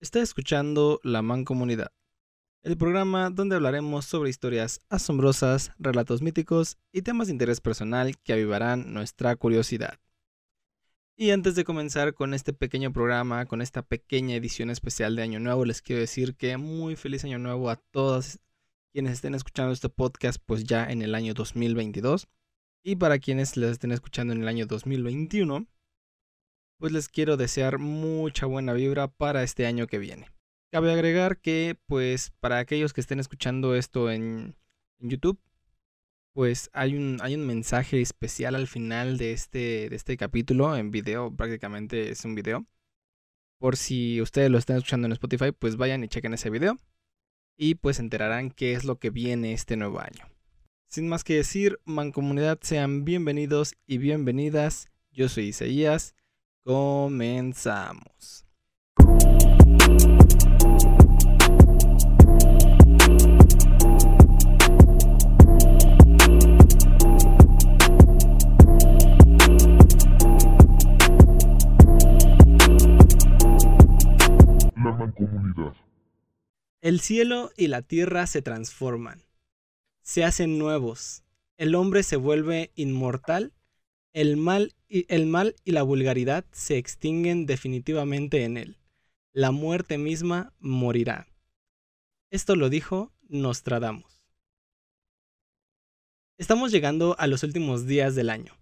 Está escuchando La Mancomunidad, el programa donde hablaremos sobre historias asombrosas, relatos míticos y temas de interés personal que avivarán nuestra curiosidad. Y antes de comenzar con este pequeño programa, con esta pequeña edición especial de Año Nuevo, les quiero decir que muy feliz Año Nuevo a todos quienes estén escuchando este podcast pues ya en el año 2022 y para quienes les estén escuchando en el año 2021 pues les quiero desear mucha buena vibra para este año que viene. Cabe agregar que, pues, para aquellos que estén escuchando esto en, YouTube, pues hay un, hay un mensaje especial al final de este, de este capítulo en video, prácticamente es un video. Por si ustedes lo están escuchando en Spotify, pues vayan y chequen ese video y pues enterarán qué es lo que viene este nuevo año. Sin más que decir, mancomunidad, sean bienvenidos y bienvenidas. Yo soy Isaías Comenzamos. La mancomunidad. El cielo y la tierra se transforman, se hacen nuevos, el hombre se vuelve inmortal el mal, y, la vulgaridad se extinguen definitivamente en él. La muerte misma morirá. Esto lo dijo Nostradamus. Estamos llegando a los últimos días del año.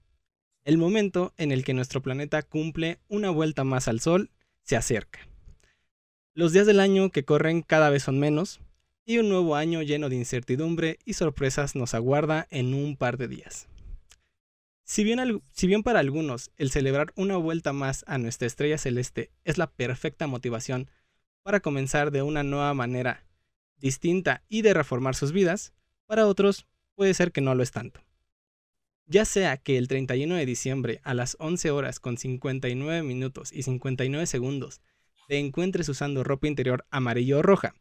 El momento en el que nuestro planeta cumple una vuelta más al Sol se acerca. Los días del año que corren cada vez son menos, y un nuevo año lleno de incertidumbre y sorpresas nos aguarda en un par de días. Si bien, para algunos el celebrar una vuelta más a nuestra estrella celeste es la perfecta motivación para comenzar de una nueva manera distinta y de reformar sus vidas, para otros puede ser que no lo es tanto. Ya sea que el 31 de diciembre a las 11 horas con 59 minutos y 59 segundos te encuentres usando ropa interior amarillo o roja,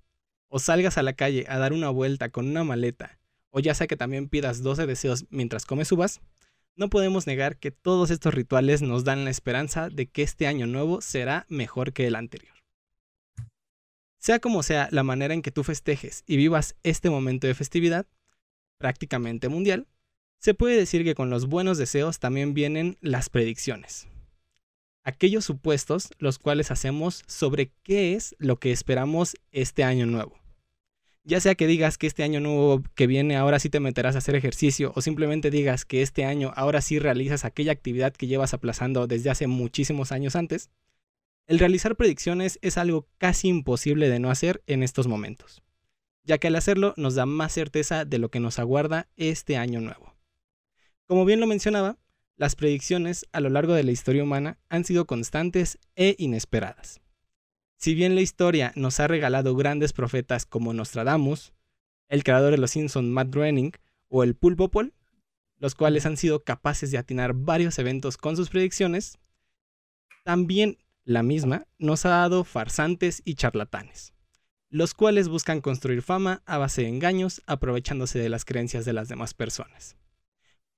o salgas a la calle a dar una vuelta con una maleta, o ya sea que también pidas 12 deseos mientras comes uvas, no podemos negar que todos estos rituales nos dan la esperanza de que este año nuevo será mejor que el anterior. Sea como sea la manera en que tú festejes y vivas este momento de festividad, prácticamente mundial, se puede decir que con los buenos deseos también vienen las predicciones. Aquellos supuestos los cuales hacemos sobre qué es lo que esperamos este año nuevo ya sea que digas que este año nuevo que viene ahora sí te meterás a hacer ejercicio o simplemente digas que este año ahora sí realizas aquella actividad que llevas aplazando desde hace muchísimos años antes, el realizar predicciones es algo casi imposible de no hacer en estos momentos, ya que al hacerlo nos da más certeza de lo que nos aguarda este año nuevo. Como bien lo mencionaba, las predicciones a lo largo de la historia humana han sido constantes e inesperadas. Si bien la historia nos ha regalado grandes profetas como Nostradamus, el creador de los Simpsons Matt Groening o el Pulpo Paul, los cuales han sido capaces de atinar varios eventos con sus predicciones, también la misma nos ha dado farsantes y charlatanes, los cuales buscan construir fama a base de engaños aprovechándose de las creencias de las demás personas.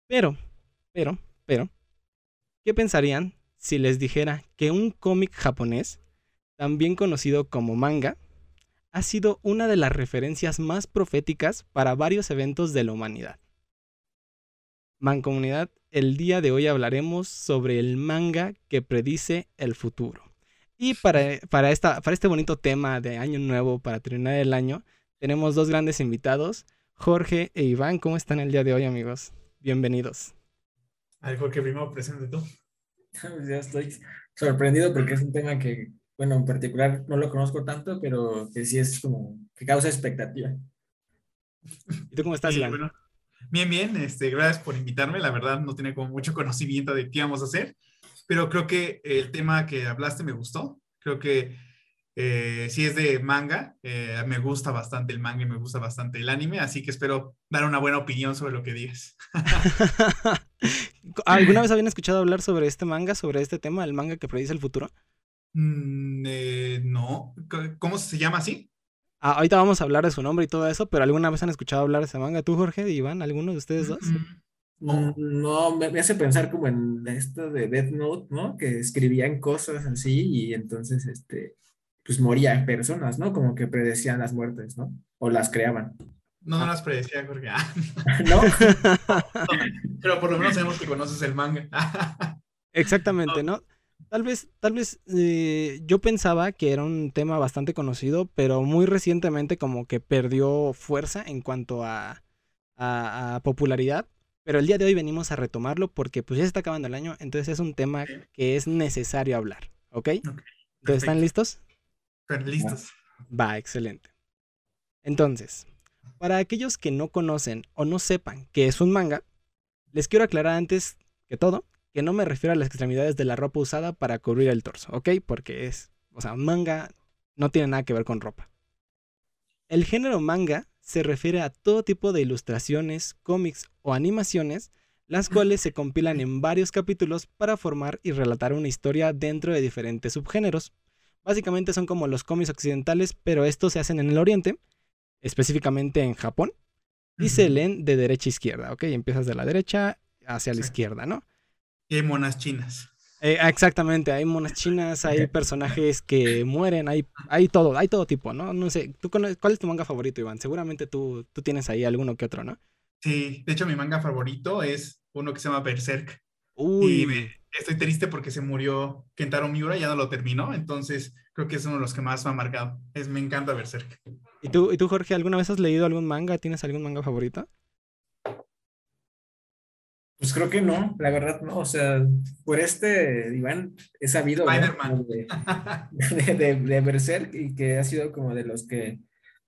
Pero, pero, pero, ¿qué pensarían si les dijera que un cómic japonés también conocido como manga, ha sido una de las referencias más proféticas para varios eventos de la humanidad. Mancomunidad, el día de hoy hablaremos sobre el manga que predice el futuro. Y para, para, esta, para este bonito tema de Año Nuevo, para terminar el año, tenemos dos grandes invitados, Jorge e Iván. ¿Cómo están el día de hoy, amigos? Bienvenidos. Ay, Jorge, primero presente tú. ya estoy sorprendido porque es un tema que bueno, en particular no lo conozco tanto, pero que sí es como que causa expectativa. ¿Y tú cómo estás, Iván? bien, bien, este, gracias por invitarme. La verdad no tiene como mucho conocimiento de qué vamos a hacer, pero creo que el tema que hablaste me gustó. Creo que eh, si es de manga, eh, me gusta bastante el manga y me gusta bastante el anime, así que espero dar una buena opinión sobre lo que digas. ¿Alguna vez habían escuchado hablar sobre este manga, sobre este tema, el manga que predice el futuro? Mm, eh, no. ¿Cómo se llama así? Ah, ahorita vamos a hablar de su nombre y todo eso, pero ¿alguna vez han escuchado hablar de ese manga? ¿Tú, Jorge, Iván, alguno de ustedes dos? Mm, no, me, hace pensar como en esto de Death Note, ¿no? Que escribían cosas así y entonces, este, pues morían personas, ¿no? Como que predecían las muertes, ¿no? O las creaban. No, no las predecía, Jorge. Ah, ¿No? Pero por lo menos sabemos que conoces el manga. Exactamente, ¿no? Tal vez, tal vez eh, yo pensaba que era un tema bastante conocido, pero muy recientemente como que perdió fuerza en cuanto a, a, a popularidad. Pero el día de hoy venimos a retomarlo porque pues ya se está acabando el año, entonces es un tema que es necesario hablar, ¿ok? Entonces, ¿están listos? Están listos. Va, excelente. Entonces, para aquellos que no conocen o no sepan qué es un manga, les quiero aclarar antes que todo que no me refiero a las extremidades de la ropa usada para cubrir el torso, ¿ok? Porque es, o sea, manga no tiene nada que ver con ropa. El género manga se refiere a todo tipo de ilustraciones, cómics o animaciones, las cuales se compilan en varios capítulos para formar y relatar una historia dentro de diferentes subgéneros. Básicamente son como los cómics occidentales, pero estos se hacen en el oriente, específicamente en Japón, y se leen de derecha a izquierda, ¿ok? Empiezas de la derecha hacia la izquierda, ¿no? Y hay monas chinas. Eh, exactamente, hay monas chinas, hay personajes que mueren, hay, hay todo, hay todo tipo, ¿no? No sé, ¿tú ¿cuál es tu manga favorito, Iván? Seguramente tú, tú tienes ahí alguno que otro, ¿no? Sí, de hecho mi manga favorito es uno que se llama Berserk. Uy. Y me, estoy triste porque se murió Kentaro Miura, ya no lo terminó, entonces creo que es uno de los que más me ha marcado. Es, me encanta Berserk. ¿Y tú, ¿Y tú, Jorge, alguna vez has leído algún manga? ¿Tienes algún manga favorito? Pues creo que no, la verdad no. O sea, por este, Iván, he sabido ¿no? de, de, de, Berserk y que ha sido como de los que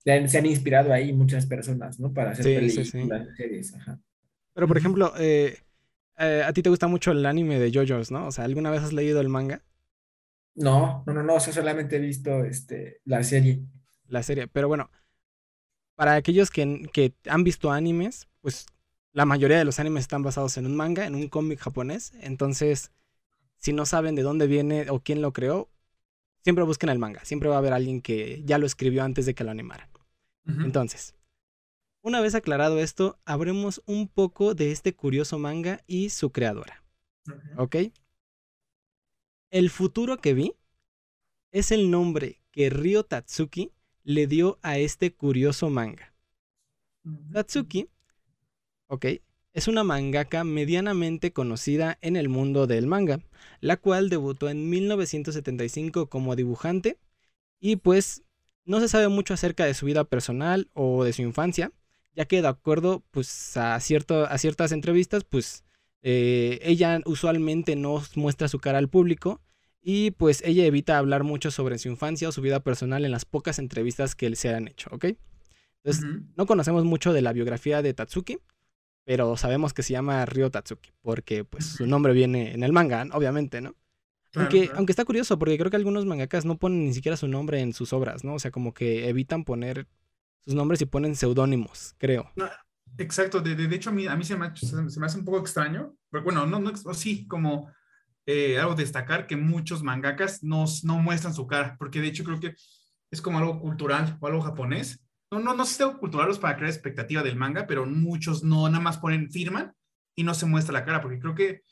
se han inspirado ahí muchas personas, ¿no? Para hacer Sí, películas, sí, sí. series. Ajá. Pero, por ejemplo, eh, eh, a ti te gusta mucho el anime de JoJo's, ¿no? O sea, ¿alguna vez has leído el manga? No, no, no, no. O sea, solamente he visto este, la serie. La serie. Pero bueno, para aquellos que, que han visto animes, pues la mayoría de los animes están basados en un manga, en un cómic japonés. Entonces, si no saben de dónde viene o quién lo creó, siempre busquen el manga. Siempre va a haber alguien que ya lo escribió antes de que lo animaran. Uh -huh. Entonces, una vez aclarado esto, habremos un poco de este curioso manga y su creadora. Uh -huh. ¿Ok? El futuro que vi es el nombre que Ryo Tatsuki le dio a este curioso manga. Uh -huh. Tatsuki, ok, es una mangaka medianamente conocida en el mundo del manga, la cual debutó en 1975 como dibujante y pues no se sabe mucho acerca de su vida personal o de su infancia, ya que de acuerdo pues a, cierto, a ciertas entrevistas pues eh, ella usualmente no muestra su cara al público y pues ella evita hablar mucho sobre su infancia o su vida personal en las pocas entrevistas que se han hecho, ¿ok? Entonces, uh -huh. no conocemos mucho de la biografía de Tatsuki, pero sabemos que se llama Ryo Tatsuki, porque pues su nombre viene en el manga, obviamente, ¿no? Claro, aunque, claro. aunque está curioso, porque creo que algunos mangakas no ponen ni siquiera su nombre en sus obras, ¿no? O sea, como que evitan poner sus nombres y ponen seudónimos, creo. No, exacto, de, de, de, hecho a mí, a mí se, me, se me hace un poco extraño, pero bueno, no, no, sí, como eh, algo destacar que muchos mangakas no, no muestran su cara, porque de hecho creo que es como algo cultural o algo japonés. No, no, no sé si algo cultural es para crear expectativa del manga, pero muchos no, nada más ponen, firman y no se muestra la cara, porque creo que,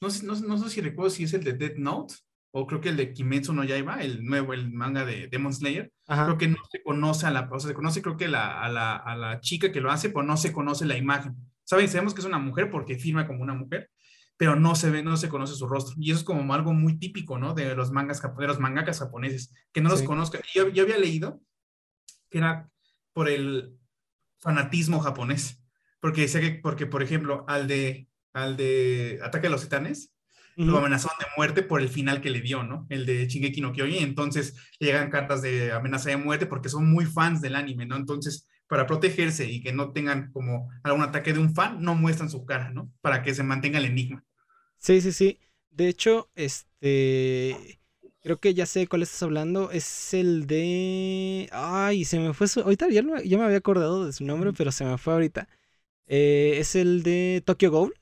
no sé, no, no sé si recuerdo si es el de Death Note o creo que el de Kimetsu no Yaiba, el nuevo, el manga de Demon Slayer, Ajá. creo que no se conoce a la, o sea, se conoce creo que la, a, la, a la chica que lo hace, pero no se conoce la imagen. Saben, sabemos que es una mujer porque firma como una mujer, pero no se ve, no se conoce su rostro. Y eso es como algo muy típico, ¿no? De los mangas, de los mangakas japoneses, que no sí. los conozcan. Yo, yo había leído que era por el fanatismo japonés, porque decía que, porque por ejemplo, al de, al de Ataque a los Titanes, Uh -huh. lo amenazaron de muerte por el final que le dio, ¿no? El de Shingeki no Kyojin, entonces le llegan cartas de amenaza de muerte porque son muy fans del anime, ¿no? Entonces, para protegerse y que no tengan como algún ataque de un fan, no muestran su cara, ¿no? Para que se mantenga el enigma. Sí, sí, sí. De hecho, este. Creo que ya sé cuál estás hablando. Es el de. Ay, se me fue su. Ahorita ya, ya me había acordado de su nombre, pero se me fue ahorita. Eh, es el de Tokyo Ghoul.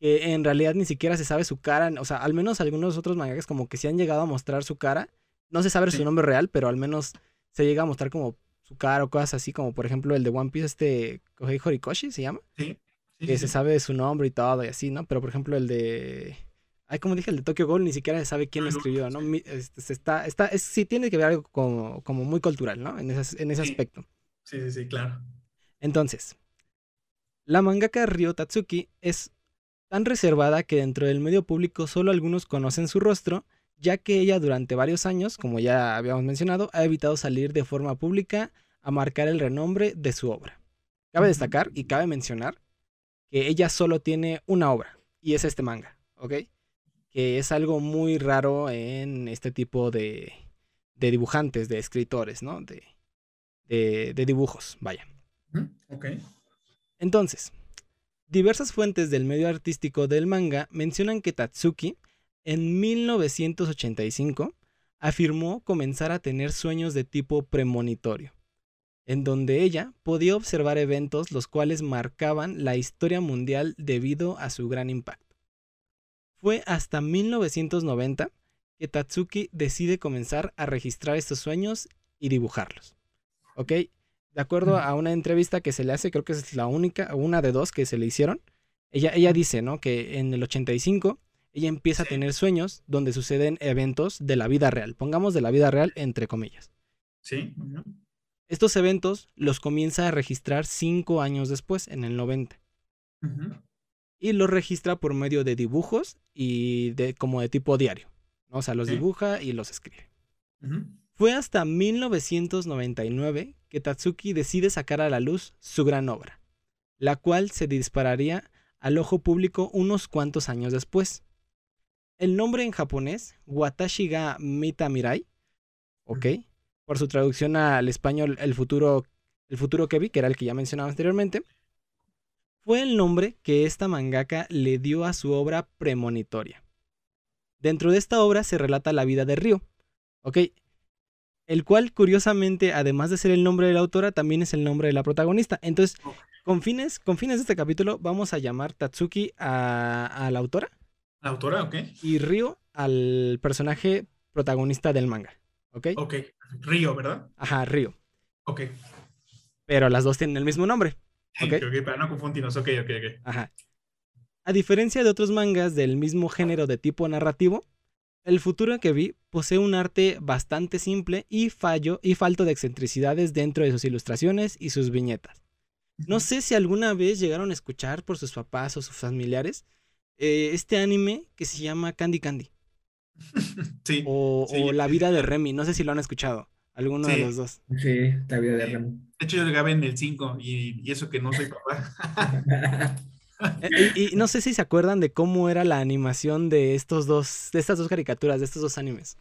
Que en realidad ni siquiera se sabe su cara. O sea, al menos algunos otros mangakas como que se han llegado a mostrar su cara. No se sabe sí. su nombre real, pero al menos se llega a mostrar como su cara o cosas así, como por ejemplo el de One Piece, este Kohei Horikoshi se llama. Sí. sí que sí. se sabe su nombre y todo y así, ¿no? Pero por ejemplo el de Ay, como dije, el de Tokyo Ghoul ni siquiera se sabe quién lo escribió, ¿no? Este, está, está, es, sí tiene que ver algo como, como muy cultural, ¿no? En ese, en ese aspecto. Sí, sí, sí, claro. Entonces, la mangaka Ryo Tatsuki es tan reservada que dentro del medio público solo algunos conocen su rostro, ya que ella durante varios años, como ya habíamos mencionado, ha evitado salir de forma pública a marcar el renombre de su obra. Cabe destacar y cabe mencionar que ella solo tiene una obra, y es este manga, ¿ok? Que es algo muy raro en este tipo de, de dibujantes, de escritores, ¿no? De, de, dibujos, vaya. Ok. Entonces, diversas fuentes del medio artístico del manga mencionan que Tatsuki, en 1985, afirmó comenzar a tener sueños de tipo premonitorio, en donde ella podía observar eventos los cuales marcaban la historia mundial debido a su gran impacto. Fue hasta 1990 que Tatsuki decide comenzar a registrar estos sueños y dibujarlos. ¿Ok? De acuerdo a una entrevista que se le hace, creo que es la única, una de dos que se le hicieron, ella, ella dice, ¿no? Que en el 85 ella empieza a tener sueños donde suceden eventos de la vida real. Pongamos de la vida real entre comillas. Sí. Estos eventos los comienza a registrar cinco años después, en el 90. Y los registra por medio de dibujos y de como de tipo diario. O sea, los dibuja y los escribe. Fue hasta 1999 que Tatsuki decide sacar a la luz su gran obra, la cual se dispararía al ojo público unos cuantos años después. El nombre en japonés, Watashi ga Mita Mirai, ok, por su traducción al español El futuro, el futuro que vi, que era el que ya mencionaba anteriormente, fue el nombre que esta mangaka le dio a su obra premonitoria. Dentro de esta obra se relata la vida de Ryo. Ok, el cual curiosamente, además de ser el nombre de la autora, también es el nombre de la protagonista. Entonces, con fines, con fines de este capítulo, vamos a llamar Tatsuki a, la autora. La autora, ok. Y Ryo al personaje protagonista del manga. ¿Ok? Ok. Ryo, ¿verdad? Ajá, Ryo. Ok. Pero las dos tienen el mismo nombre. Ok, ok, para no confundirnos. Ok, ok, ok. Ajá. A diferencia de otros mangas del mismo género de tipo narrativo, el futuro que vi posee un arte bastante simple y fallo y falto de excentricidades dentro de sus ilustraciones y sus viñetas. No sé si alguna vez llegaron a escuchar por sus papás o sus familiares eh, este anime que se llama Candy Candy. Sí. O, La vida de Remy, no sé si lo han escuchado. Alguno de los dos. Sí, La vida de Remy. De hecho, yo grabé en el 5 y, y eso que no soy papá. Eh, y, no sé si se acuerdan de cómo era la animación de estos dos, de estas dos caricaturas, de estos dos animes.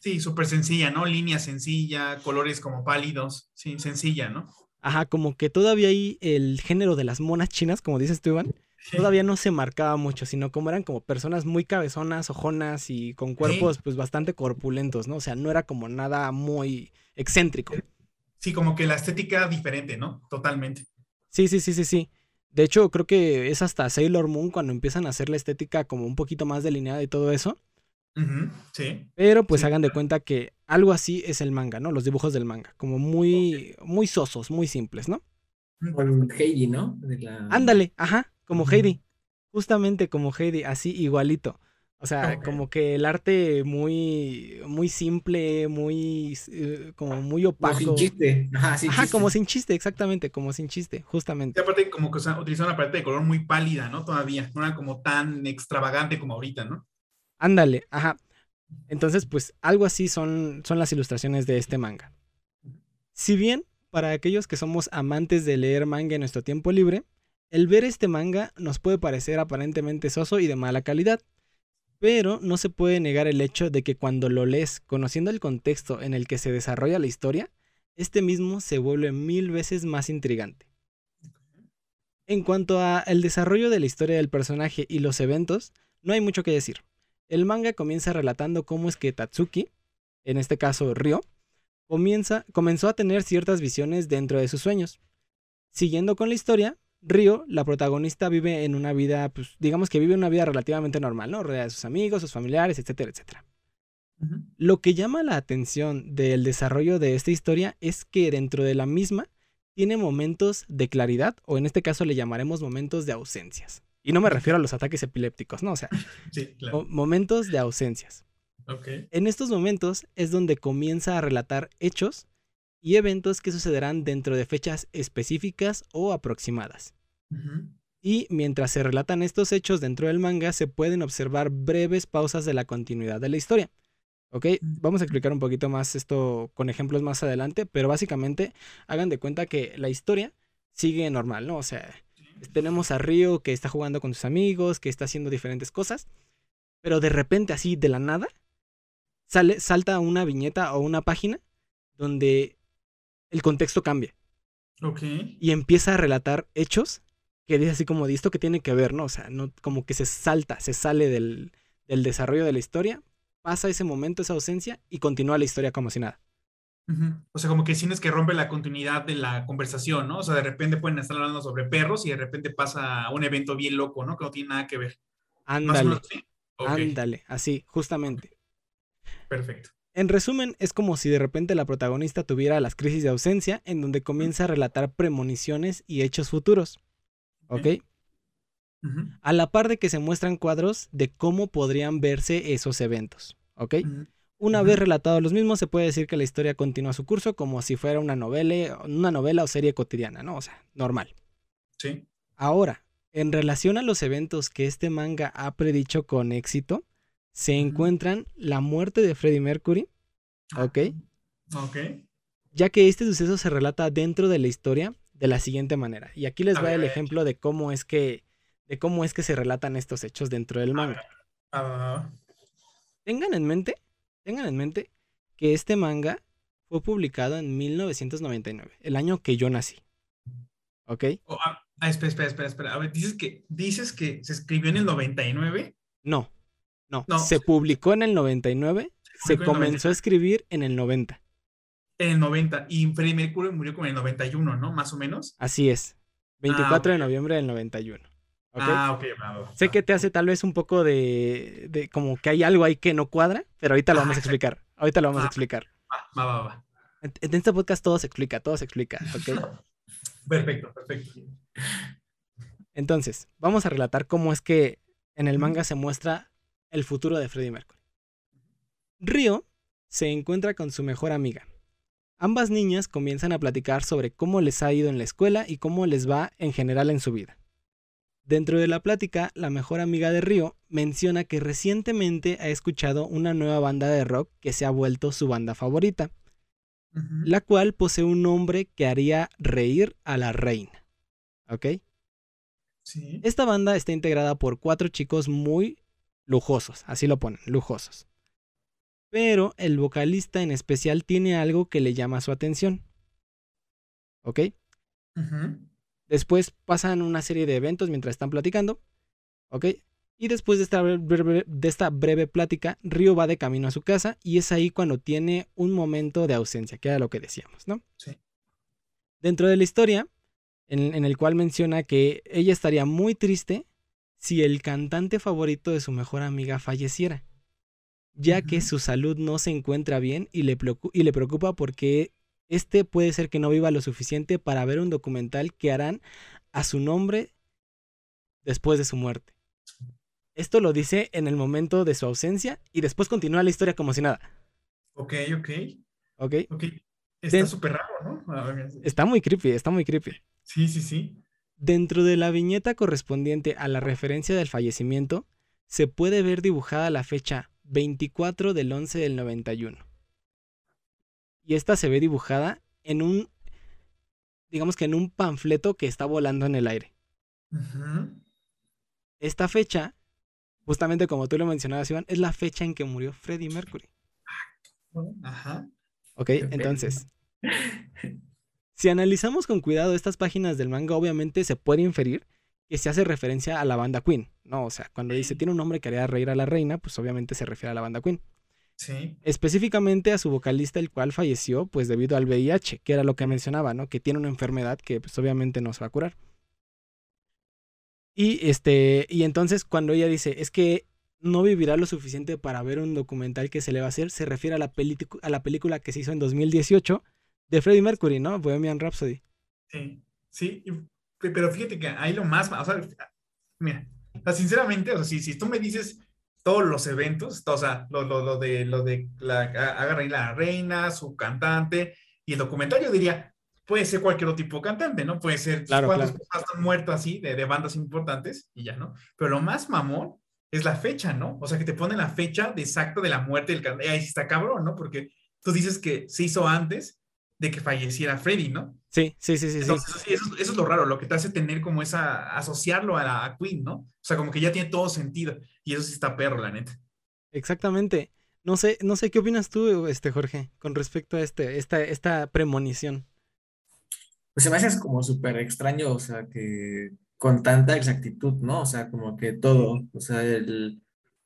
Sí, súper sencilla, ¿no? Línea sencilla, colores como pálidos, sí, sencilla, ¿no? Ajá, como que todavía ahí el género de las monas chinas, como dices tú, Iván, todavía no se marcaba mucho, sino como eran como personas muy cabezonas, ojonas y con cuerpos pues bastante corpulentos, ¿no? O sea, no era como nada muy excéntrico. Sí, como que la estética era diferente, ¿no? Totalmente. Sí, sí, sí, sí, sí. De hecho, creo que es hasta Sailor Moon cuando empiezan a hacer la estética como un poquito más delineada y todo eso. sí. Pero pues hagan de cuenta que algo así es el manga, ¿no? Los dibujos del manga. Como muy, muy sosos, muy simples, ¿no? Como Heidi, ¿no? Ándale, ajá, como Heidi. Justamente como Heidi, así igualito. O sea, como que el arte muy, muy simple, muy, eh, como muy opaco. Como sin chiste. Ajá, sin Ajá como sin chiste, exactamente, como sin chiste, justamente. Y aparte como que o utilizaron una paleta de color muy pálida, ¿no? Todavía, no era como tan extravagante como ahorita, ¿no? Ándale, ajá. Entonces, pues algo así son, son las ilustraciones de este manga. Si bien, para aquellos que somos amantes de leer manga en nuestro tiempo libre, el ver este manga nos puede parecer aparentemente soso y de mala calidad. Pero no se puede negar el hecho de que cuando lo lees conociendo el contexto en el que se desarrolla la historia, este mismo se vuelve mil veces más intrigante. En cuanto a el desarrollo de la historia del personaje y los eventos, no hay mucho que decir. El manga comienza relatando cómo es que Tatsuki, en este caso Ryo, comienza, comenzó a tener ciertas visiones dentro de sus sueños. Siguiendo con la historia, Río, la protagonista, vive en una vida, pues digamos que vive una vida relativamente normal, ¿no? Rodeada de sus amigos, sus familiares, etcétera, etcétera. Lo que llama la atención del desarrollo de esta historia es que dentro de la misma tiene momentos de claridad, o en este caso le llamaremos momentos de ausencias. Y no me refiero a los ataques epilépticos, ¿no? O sea, momentos de ausencias. En estos momentos es donde comienza a relatar hechos y eventos que sucederán dentro de fechas específicas o aproximadas. Y mientras se relatan estos hechos dentro del manga, se pueden observar breves pausas de la continuidad de la historia. ¿Ok? Vamos a explicar un poquito más esto con ejemplos más adelante, pero básicamente hagan de cuenta que la historia sigue normal, ¿no? O sea, tenemos a Río que está jugando con sus amigos, que está haciendo diferentes cosas, pero de repente así de la nada sale, salta una viñeta o una página donde el contexto cambia. Ok. Y empieza a relatar hechos que dice así como de esto que tiene que ver, ¿no? O sea, no, como que se salta, se sale del, del desarrollo de la historia, pasa ese momento, esa ausencia y continúa la historia como si nada. O sea, como que tienes que rompe la continuidad de la conversación, ¿no? O sea, de repente pueden estar hablando sobre perros y de repente pasa un evento bien loco, ¿no? Que no tiene nada que ver. Ándale. Ándale, así, justamente. Perfecto. En resumen, es como si de repente la protagonista tuviera las crisis de ausencia en donde comienza a relatar premoniciones y hechos futuros. ¿Ok? A la par de que se muestran cuadros de cómo podrían verse esos eventos. ¿Ok? Una vez relatados los mismos, se puede decir que la historia continúa su curso como si fuera una novela, una novela o serie cotidiana, ¿no? O sea, normal. Sí. Ahora, en relación a los eventos que este manga ha predicho con éxito, se encuentran la muerte de Freddie Mercury, ah, ¿ok? Ok. Ya que este suceso se relata dentro de la historia de la siguiente manera. Y aquí les va el ejemplo de cómo es que de cómo es que se relatan estos hechos dentro del manga. Tengan en mente, tengan en mente que este manga fue publicado en 1999, el año que yo nací. ¿Ok? Oh, ah, ah, espera, espera, espera, espera. A ver, dices que, dices que se escribió en el 99. No, no, se publicó en el 99, se, comenzó a escribir en el 90. En el 90, y Freddie Mercury murió como en el 91, ¿no? Más o menos. Así es, 24 ah, de noviembre del 91. Ah, ok, bravo. Sé que te hace tal vez un poco de, de, como que hay algo ahí que no cuadra, pero ahorita lo vamos a explicar. Ahorita lo vamos a ah, explicar. Va, va, va. En, en, este podcast todo se explica, todo se explica, ¿ok? perfecto, perfecto. Entonces, vamos a relatar cómo es que en el manga se muestra el futuro de Freddie Mercury. Río se encuentra con su mejor amiga. Ambas niñas comienzan a platicar sobre cómo les ha ido en la escuela y cómo les va en general en su vida. Dentro de la plática, la mejor amiga de Río menciona que recientemente ha escuchado una nueva banda de rock que se ha vuelto su banda favorita, la cual posee un nombre que haría reír a la reina. ¿Ok? Sí. Esta banda está integrada por cuatro chicos muy lujosos, así lo ponen, lujosos. Pero el vocalista en especial tiene algo que le llama su atención. ¿Ok? Después pasan una serie de eventos mientras están platicando. ¿Ok? Y después de esta, breve, de esta breve plática, Río va de camino a su casa y es ahí cuando tiene un momento de ausencia, que era lo que decíamos, ¿no? Sí. Dentro de la historia, en, en el cual menciona que ella estaría muy triste si el cantante favorito de su mejor amiga falleciera, ya que su salud no se encuentra bien y le, y le preocupa porque este puede ser que no viva lo suficiente para ver un documental que harán a su nombre después de su muerte. Esto lo dice en el momento de su ausencia y después continúa la historia como si nada. Ok, ok. Ok. Está súper raro, ¿no? Está muy creepy, está muy creepy. Sí, sí, sí. Dentro de la viñeta correspondiente a la referencia del fallecimiento, se puede ver dibujada la fecha 24 del 11 del 91. Y esta se ve dibujada en un, digamos que en un panfleto que está volando en el aire. Esta fecha, justamente como tú lo mencionabas, Iván, es la fecha en que murió Freddie Mercury. Ajá. Ok, entonces, Si analizamos con cuidado estas páginas del manga, obviamente se puede inferir que se hace referencia a la banda Queen, ¿no? O sea, cuando dice tiene un nombre que haría reír a la reina, pues obviamente se refiere a la banda Queen. Sí. Específicamente a su vocalista, el cual falleció, pues debido al VIH, que era lo que mencionaba, ¿no? Que tiene una enfermedad que, pues obviamente no se va a curar. Y este, y entonces cuando ella dice, es que no vivirá lo suficiente para ver un documental que se le va a hacer, se refiere a la, a la película que se hizo en 2018 de Freddie Mercury, ¿no? Bohemian Rhapsody. Sí, sí, pero fíjate que ahí lo más, o sea, mira, O sea, sinceramente, o sea, si, si tú me dices todos los eventos, o sea, lo, lo, lo de, lo de la, agarra la reina, su cantante y el documental, yo diría, puede ser cualquier otro tipo de cantante, ¿no? Puede ser claro, cuántos claro. están muertos así de, de, bandas importantes y ya, ¿no? Pero lo más mamón es la fecha, ¿no? O sea, que te ponen la fecha de exacta de la muerte del cantante. Ahí está cabrón, ¿no? Porque tú dices que se hizo antes de que falleciera Freddy, ¿no? Sí, sí, sí, sí. Entonces, sí. Eso, eso, es lo raro, lo que te hace tener como esa, asociarlo a la a Queen, ¿no? O sea, como que ya tiene todo sentido. Y eso sí está perro, la neta. Exactamente. No sé, no sé qué opinas tú, este Jorge, con respecto a este, esta, esta premonición. Pues se me hace como súper extraño, o sea, que con tanta exactitud, ¿no? O sea, como que todo, o sea, el,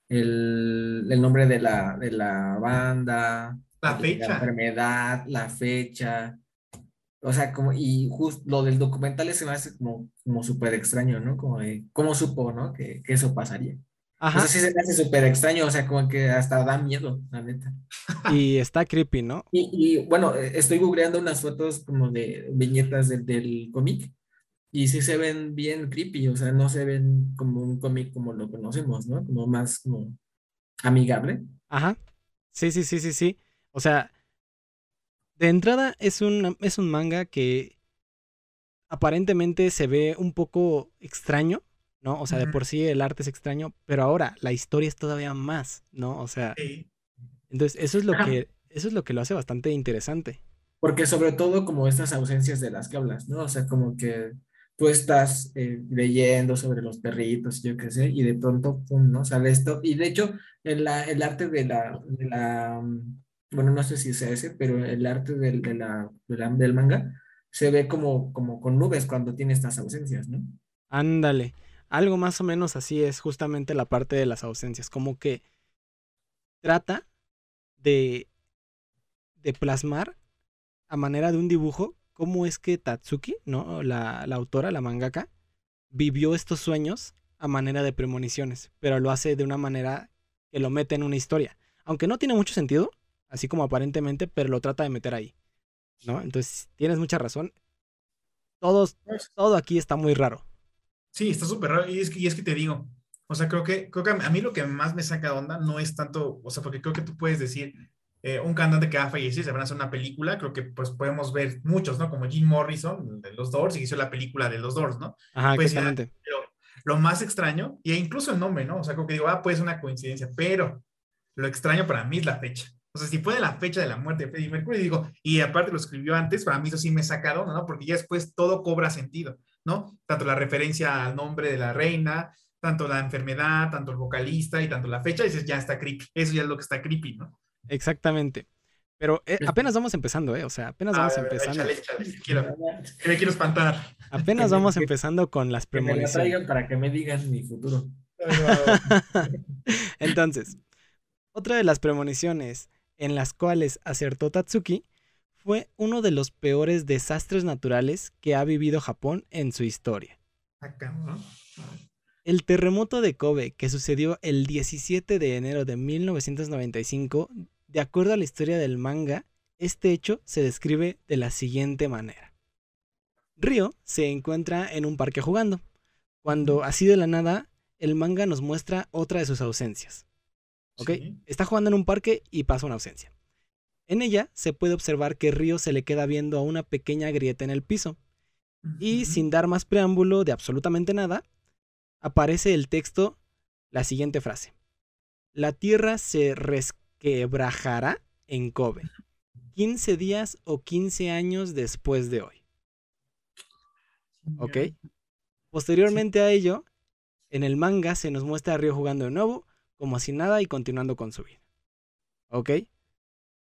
el, el nombre de la, de la banda, la fecha, la enfermedad, la fecha, o sea, como, y justo lo del documental se me hace como, como súper extraño, ¿no? Como de, ¿cómo supo, no? Que, que eso pasaría. Ajá. O sea, sí se me hace súper extraño, o sea, como que hasta da miedo, la neta. Y está creepy, ¿no? Y, y bueno, estoy googleando unas fotos como de viñetas del, del cómic y sí se ven bien creepy, o sea, no se ven como un cómic como lo conocemos, ¿no? Como más como amigable. Ajá. Sí, sí, sí, sí, sí. O sea, de entrada es un, es un manga que aparentemente se ve un poco extraño, ¿no? O sea, de por sí el arte es extraño, pero ahora la historia es todavía más, ¿no? O sea, Sí. entonces eso es lo que eso es lo que lo hace bastante interesante. Porque sobre todo como estas ausencias de las que hablas, ¿no? O sea, como que tú estás eh, leyendo sobre los perritos, yo qué sé, y de pronto, pum, ¿no? Sale esto. Y de hecho, en la, el arte de la, de la, mm, bueno, no sé si sea ese, pero el arte del, del manga se ve como, con nubes cuando tiene estas ausencias, ¿no? Ándale. Algo más o menos así es justamente la parte de las ausencias, como que trata de, de plasmar a manera de un dibujo cómo es que Tatsuki, ¿no? La autora, la mangaka, vivió estos sueños a manera de premoniciones, pero lo hace de una manera que lo mete en una historia. Aunque no tiene mucho sentido, así como aparentemente, pero lo trata de meter ahí, ¿no? Entonces, tienes mucha razón. Todos, todo aquí está muy raro. Sí, está súper raro. Y es, que, y es que te digo, o sea, creo que, creo que a mí lo que más me saca de onda no es tanto, o sea, porque creo que tú puedes decir, eh, un cantante que va a fallecer, se van a hacer una película, creo que pues podemos ver muchos, ¿no? Como Jim Morrison, de los Doors, y hizo la película de los Doors, ¿no? Ajá, Pues, exactamente. Pero lo más extraño, y incluso el nombre, ¿no? O sea, como que digo, ah, pues es una coincidencia, pero lo extraño para mí es la fecha. O sea, si pone la fecha de la muerte de Freddie Mercury, digo, y aparte lo escribió antes, para mí eso sí me saca de onda, ¿no? Porque ya después todo cobra sentido, ¿no? Tanto la referencia al nombre de la reina, tanto la enfermedad, tanto el vocalista y tanto la fecha, dices, ya está creepy. Eso ya es lo que está creepy, ¿no? Exactamente. Pero eh, apenas vamos empezando, ¿eh? O sea, apenas A vamos ver, empezando. échale, échale, quiero, que me quiero espantar. Apenas me- vamos empezando con las Que me la premoniciones. traigan para que me digan mi futuro. Entonces, otra de las premoniciones en las cuales acertó Tatsuki fue uno de los peores desastres naturales que ha vivido Japón en su historia. Ah. El terremoto de Kobe, que sucedió el 17 de enero de 1995, de acuerdo a la historia del manga, este hecho se describe de la siguiente manera. Ryo se encuentra en un parque jugando, cuando así de la nada el manga nos muestra otra de sus ausencias. ¿Ok? Sí. Está jugando en un parque y pasa una ausencia. En ella se puede observar que Ryo se le queda viendo a una pequeña grieta en el piso, y sin dar más preámbulo de absolutamente nada, aparece el texto, la siguiente frase. La tierra se resquebrajará en Kobe, 15 días o 15 años después de hoy. ¿Ok? Posteriormente a ello, en el manga se nos muestra a Ryo jugando de nuevo, como si nada y continuando con su vida. ¿Ok?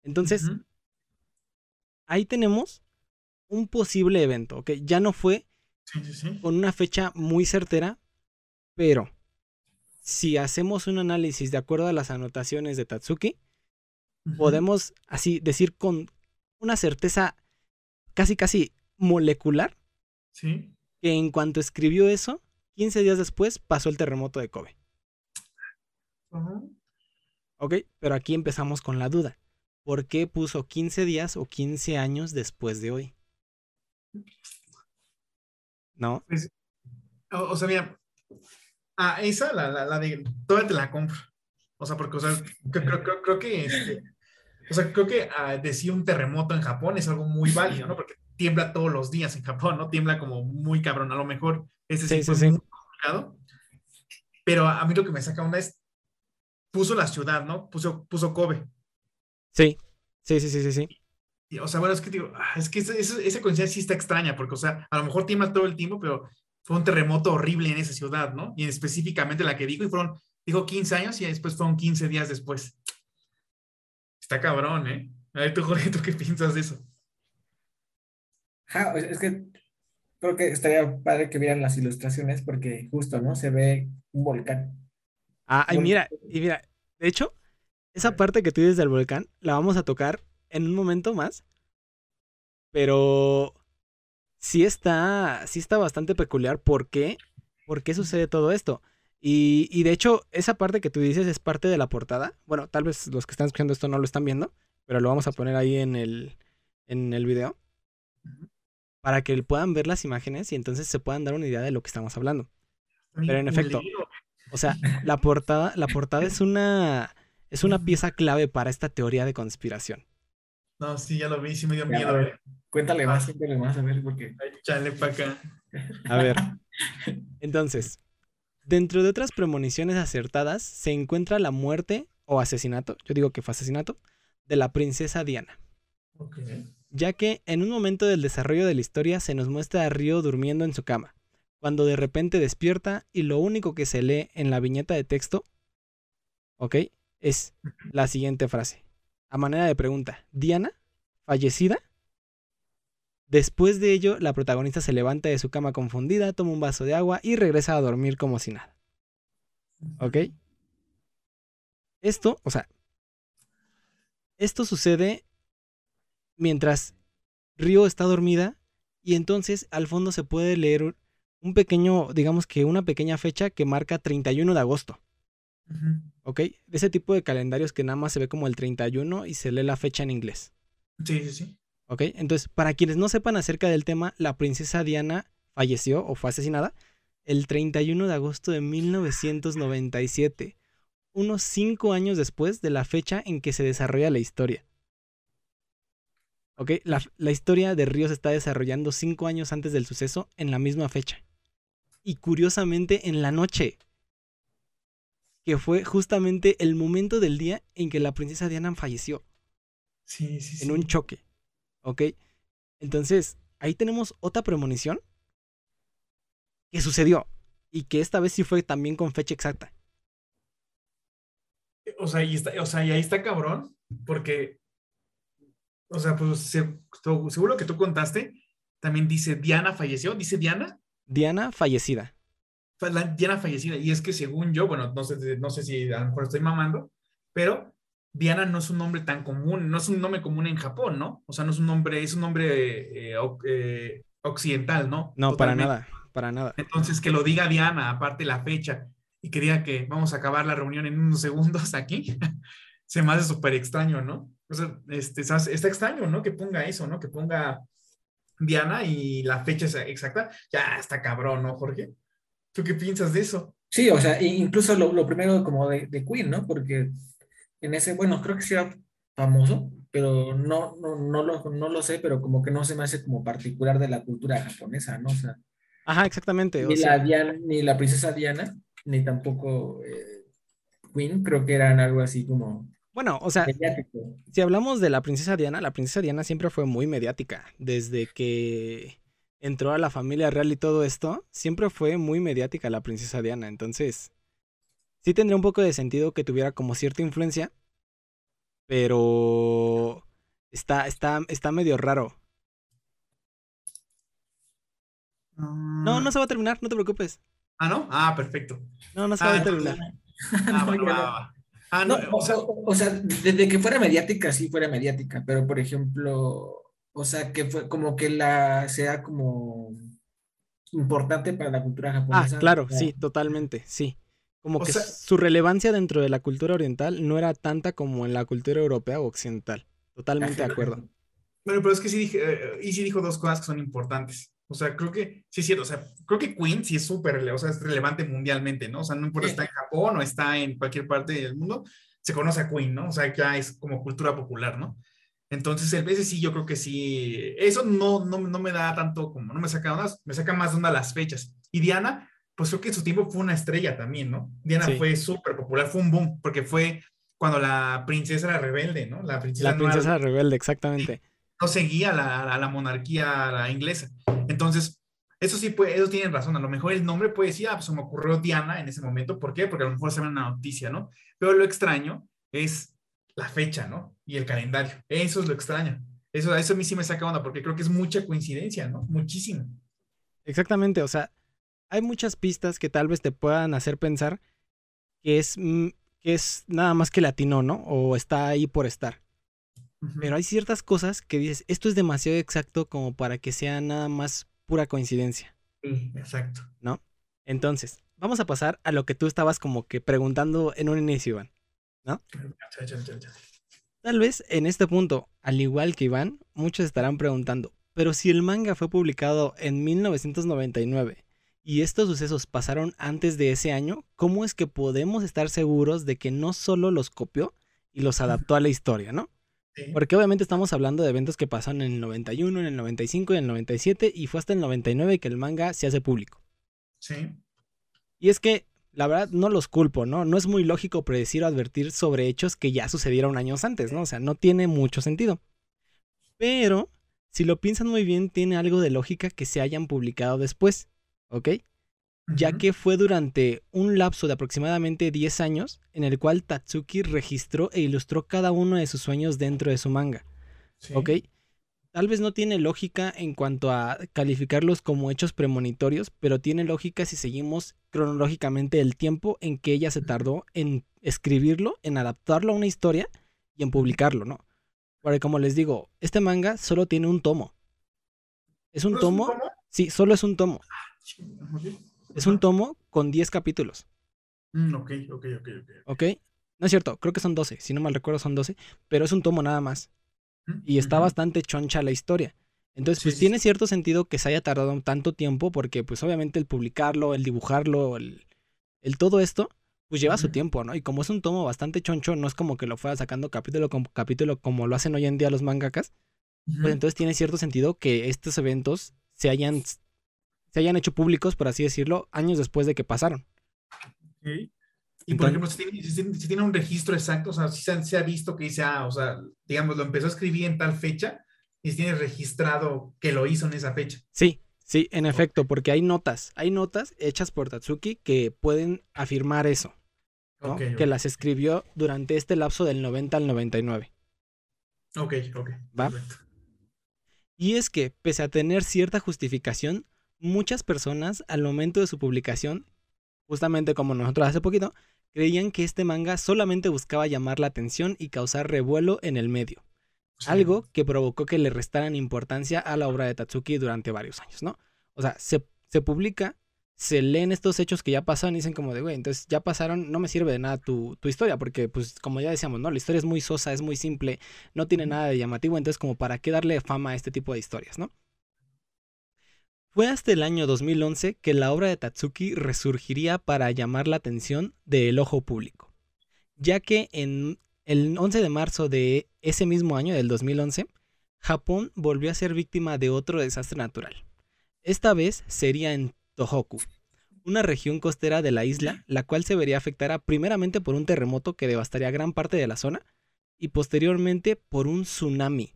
Entonces, ahí tenemos un posible evento, ¿ok? Ya no fue Sí, sí, sí. con una fecha muy certera, pero si hacemos un análisis de acuerdo a las anotaciones de Tatsuki, podemos así decir con una certeza casi casi molecular que en cuanto escribió eso, 15 días después pasó el terremoto de Kobe. Ujú. ¿Ok? Pero aquí empezamos con la duda. ¿Por qué puso 15 días o 15 años después de hoy? ¿No? O, o sea, mira, Ah, esa, la, la, la de, todavía te la compro. O sea, porque, o sea, creo, creo, creo que, este, o sea, creo que decir un terremoto en Japón es algo muy válido, ¿no? Porque tiembla todos los días en Japón, ¿no? Tiembla como muy cabrón, a lo mejor ese sí, sí, sí, muy complicado. Pero a mí lo que me saca una es, puso la ciudad, ¿no? Puso, puso Kobe. Sí, sí, sí, sí, sí, sí. Y, o sea, bueno, es que digo, ah, es que esa, esa coincidencia sí está extraña, porque, o sea, a lo mejor tiembla todo el tiempo, pero fue un terremoto horrible en esa ciudad, ¿no? Y específicamente la que dijo, y fueron, dijo 15 años y después fueron 15 días después. Está cabrón, ¿eh? A ver, tú, Jorge, ¿tú qué piensas de eso? Ja, es que creo que estaría padre que vieran las ilustraciones porque justo, ¿no? Se ve un volcán. Ah, y mira, y mira, de hecho, esa parte que tú dices del volcán la vamos a tocar en un momento más. Pero sí está, sí está bastante peculiar. ¿Por qué? ¿Por qué sucede todo esto? Y, y, de hecho, esa parte que tú dices es parte de la portada. Bueno, tal vez los que están escuchando esto no lo están viendo, pero lo vamos a poner ahí en el, en el video. Para que puedan ver las imágenes y entonces se puedan dar una idea de lo que estamos hablando. Pero en efecto, o sea, la portada, la portada es una, es una pieza clave para esta teoría de conspiración. No, sí, ya lo vi, sí me dio miedo. A ver, cuéntale más, cuéntale más, a ver, porque. Chale para acá. A ver. Entonces, dentro de otras premoniciones acertadas se encuentra la muerte o asesinato, yo digo que fue asesinato, de la princesa Diana. Ya que en un momento del desarrollo de la historia se nos muestra a Río durmiendo en su cama, cuando de repente despierta y lo único que se lee en la viñeta de texto, ¿ok? Es la siguiente frase a manera de pregunta, ¿Diana? ¿Fallecida? Después de ello, la protagonista se levanta de su cama confundida, toma un vaso de agua y regresa a dormir como si nada. ¿Ok? Esto, o sea, esto sucede mientras Río está dormida y entonces al fondo se puede leer un pequeño, digamos que una pequeña fecha que marca 31 de agosto. ¿Ok? De ese tipo de calendarios que nada más se ve como el 31 y se lee la fecha en inglés. Sí, sí, sí. ¿Ok? Entonces, para quienes no sepan acerca del tema, la princesa Diana falleció o fue asesinada el 31 de agosto de 1997, unos cinco años después de la fecha en que se desarrolla la historia. ¿Ok? La, la historia de Río se está desarrollando cinco años antes del suceso en la misma fecha. Y curiosamente en la noche que fue justamente el momento del día en que la princesa Diana falleció. Sí, sí, sí. En un choque. ¿Ok? Entonces, ahí tenemos otra premonición que sucedió y que esta vez sí fue también con fecha exacta. O sea, y, está, o sea, y ahí está cabrón, porque, o sea, pues seguro que tú contaste, también dice Diana falleció, dice Diana. Diana fallecida la Diana fallecida. Y es que según yo, bueno, no sé, no sé si a lo mejor estoy mamando, pero Diana no es un nombre tan común, no es un nombre común en Japón, ¿no? O sea, no es un nombre, es un nombre eh, eh, occidental, ¿no? No, para nada, para nada. Entonces, que lo diga Diana, aparte la fecha, y que diga que vamos a acabar la reunión en unos segundos aquí, se me hace súper extraño, ¿no? O sea, este, está extraño, ¿no? Que ponga eso, ¿no? Que ponga Diana y la fecha exacta, ya está cabrón, ¿no, Jorge? ¿Tú qué piensas de eso? Sí, o sea, incluso lo, primero como de, Queen, ¿no? Porque en ese, bueno, creo que sí era famoso, pero no, no, no, lo, no lo sé, pero como que no se me hace como particular de la cultura japonesa, ¿no? O sea, Ajá, exactamente. Ni, la, Diana, ni la princesa Diana, ni tampoco eh, Queen, creo que eran algo así como... Bueno, o sea, si hablamos de la princesa Diana, la princesa Diana siempre fue muy mediática, desde que entró a la familia real y todo esto, siempre fue muy mediática la princesa Diana. Entonces, sí tendría un poco de sentido que tuviera como cierta influencia, pero está, está, está medio raro. No, no se va a terminar, no te preocupes. Ah, ¿no? Ah, perfecto. No, no se va a ah, terminar. Ah, ah, no, o, sea, o sea, desde que fuera mediática, sí fuera mediática, pero por ejemplo, o sea, que fue como que la sea como importante para la cultura ah, japonesa. Ah, claro, sí, totalmente, sí. Como que su relevancia dentro de la cultura oriental no era tanta como en la cultura europea o occidental. Totalmente de acuerdo. Bueno, pero es que sí dije, eh, y sí dijo dos cosas que son importantes. O sea, creo que, sí es cierto, o sea, creo que Queen sí es súper, o sea, es relevante mundialmente, ¿no? O sea, no importa si está en Japón o está en cualquier parte del mundo, se conoce a Queen, ¿no? O sea, ya es como cultura popular, ¿no? Entonces, el veces sí, yo creo que sí, eso no, no, no me da tanto como, no me saca unas, me saca más de onda las fechas. Y Diana, pues creo que en su tiempo fue una estrella también, ¿no? Diana fue súper popular, fue un boom, porque fue cuando la princesa era rebelde, ¿no? La princesa, la princesa rebelde, exactamente. No seguía la, la, monarquía inglesa. Entonces, eso sí, puede, ellos tienen razón. A lo mejor el nombre puede decir, ah, pues se me ocurrió Diana en ese momento. ¿Por qué? Porque a lo mejor se ve una noticia, ¿no? Pero lo extraño es la fecha, ¿no? Y el calendario. Eso es lo extraño. Eso, eso a mí sí me saca onda, porque creo que es mucha coincidencia, ¿no? Muchísimo. Exactamente, o sea, hay muchas pistas que tal vez te puedan hacer pensar que es, mm, que es nada más que latino, ¿no? O está ahí por estar. Pero hay ciertas cosas que dices, esto es demasiado exacto como para que sea nada más pura coincidencia. Sí, exacto. ¿No? Entonces, vamos a pasar a lo que tú estabas como que preguntando en un inicio, Iván. ¿no? Tal vez en este punto, al igual que Iván, muchos estarán preguntando, pero si el manga fue publicado en 1999 y estos sucesos pasaron antes de ese año, ¿cómo es que podemos estar seguros de que no solo los copió y los adaptó a la historia, ¿no? Porque obviamente estamos hablando de eventos que pasaron en el 91, en el 95 y en el 97 y fue hasta el 99 que el manga se hace público. Sí. Y es que la verdad no los culpo, ¿no? No es muy lógico predecir o advertir sobre hechos que ya sucedieron años antes, ¿no? O sea, no tiene mucho sentido. Pero, si lo piensan muy bien, tiene algo de lógica que se hayan publicado después, ¿ok? Ya que fue durante un lapso de aproximadamente 10 años en el cual Tatsuki registró e ilustró cada uno de sus sueños dentro de su manga, ¿ok? Tal vez no tiene lógica en cuanto a calificarlos como hechos premonitorios, pero tiene lógica si seguimos cronológicamente el tiempo en que ella se tardó en escribirlo, en adaptarlo a una historia y en publicarlo, ¿no? Porque como les digo, este manga solo tiene un tomo. ¿Es un tomo? Sí, solo es un tomo. Es un tomo con 10 capítulos. Mm, ok, ok, ok, ok. Ok. No es cierto, creo que son 12, si no mal recuerdo son 12, pero es un tomo nada más. Y está bastante choncha la historia. Entonces, pues tiene cierto sentido que se haya tardado tanto tiempo porque pues obviamente el publicarlo, el dibujarlo, el, todo esto, pues lleva su tiempo, ¿no? Y como es un tomo bastante choncho, no es como que lo fuera sacando capítulo con capítulo como lo hacen hoy en día los mangakas. Pues entonces tiene cierto sentido que estos eventos se hayan, se hayan hecho públicos, por así decirlo, años después de que pasaron. Y por ejemplo, si tiene, un registro exacto, o sea, si se, ha visto que dice, ah, o sea, digamos, lo empezó a escribir en tal fecha y si tiene registrado que lo hizo en esa fecha. Sí, sí, en efecto, porque hay notas, hay notas hechas por Tatsuki que pueden afirmar eso, ¿no? que las escribió durante este lapso del 90 al 99. Ok, ok. ¿Va? Y es que, pese a tener cierta justificación, muchas personas al momento de su publicación, justamente como nosotros hace poquito, creían que este manga solamente buscaba llamar la atención y causar revuelo en el medio. Algo que provocó que le restaran importancia a la obra de Tatsuki durante varios años, ¿no? O sea, se, publica, se leen estos hechos que ya pasaron y dicen como de, güey, entonces ya pasaron, no me sirve de nada tu, tu, historia, porque pues como ya decíamos, ¿no? La historia es muy sosa, es muy simple, no tiene nada de llamativo, entonces como para qué darle fama a este tipo de historias, ¿no? Fue hasta el año 2011 que la obra de Tatsuki resurgiría para llamar la atención del ojo público, ya que en el 11 de marzo de ese mismo año, del 2011, Japón volvió a ser víctima de otro desastre natural. Esta vez sería en Tohoku, una región costera de la isla, la cual se vería afectada primeramente por un terremoto que devastaría gran parte de la zona y posteriormente por un tsunami,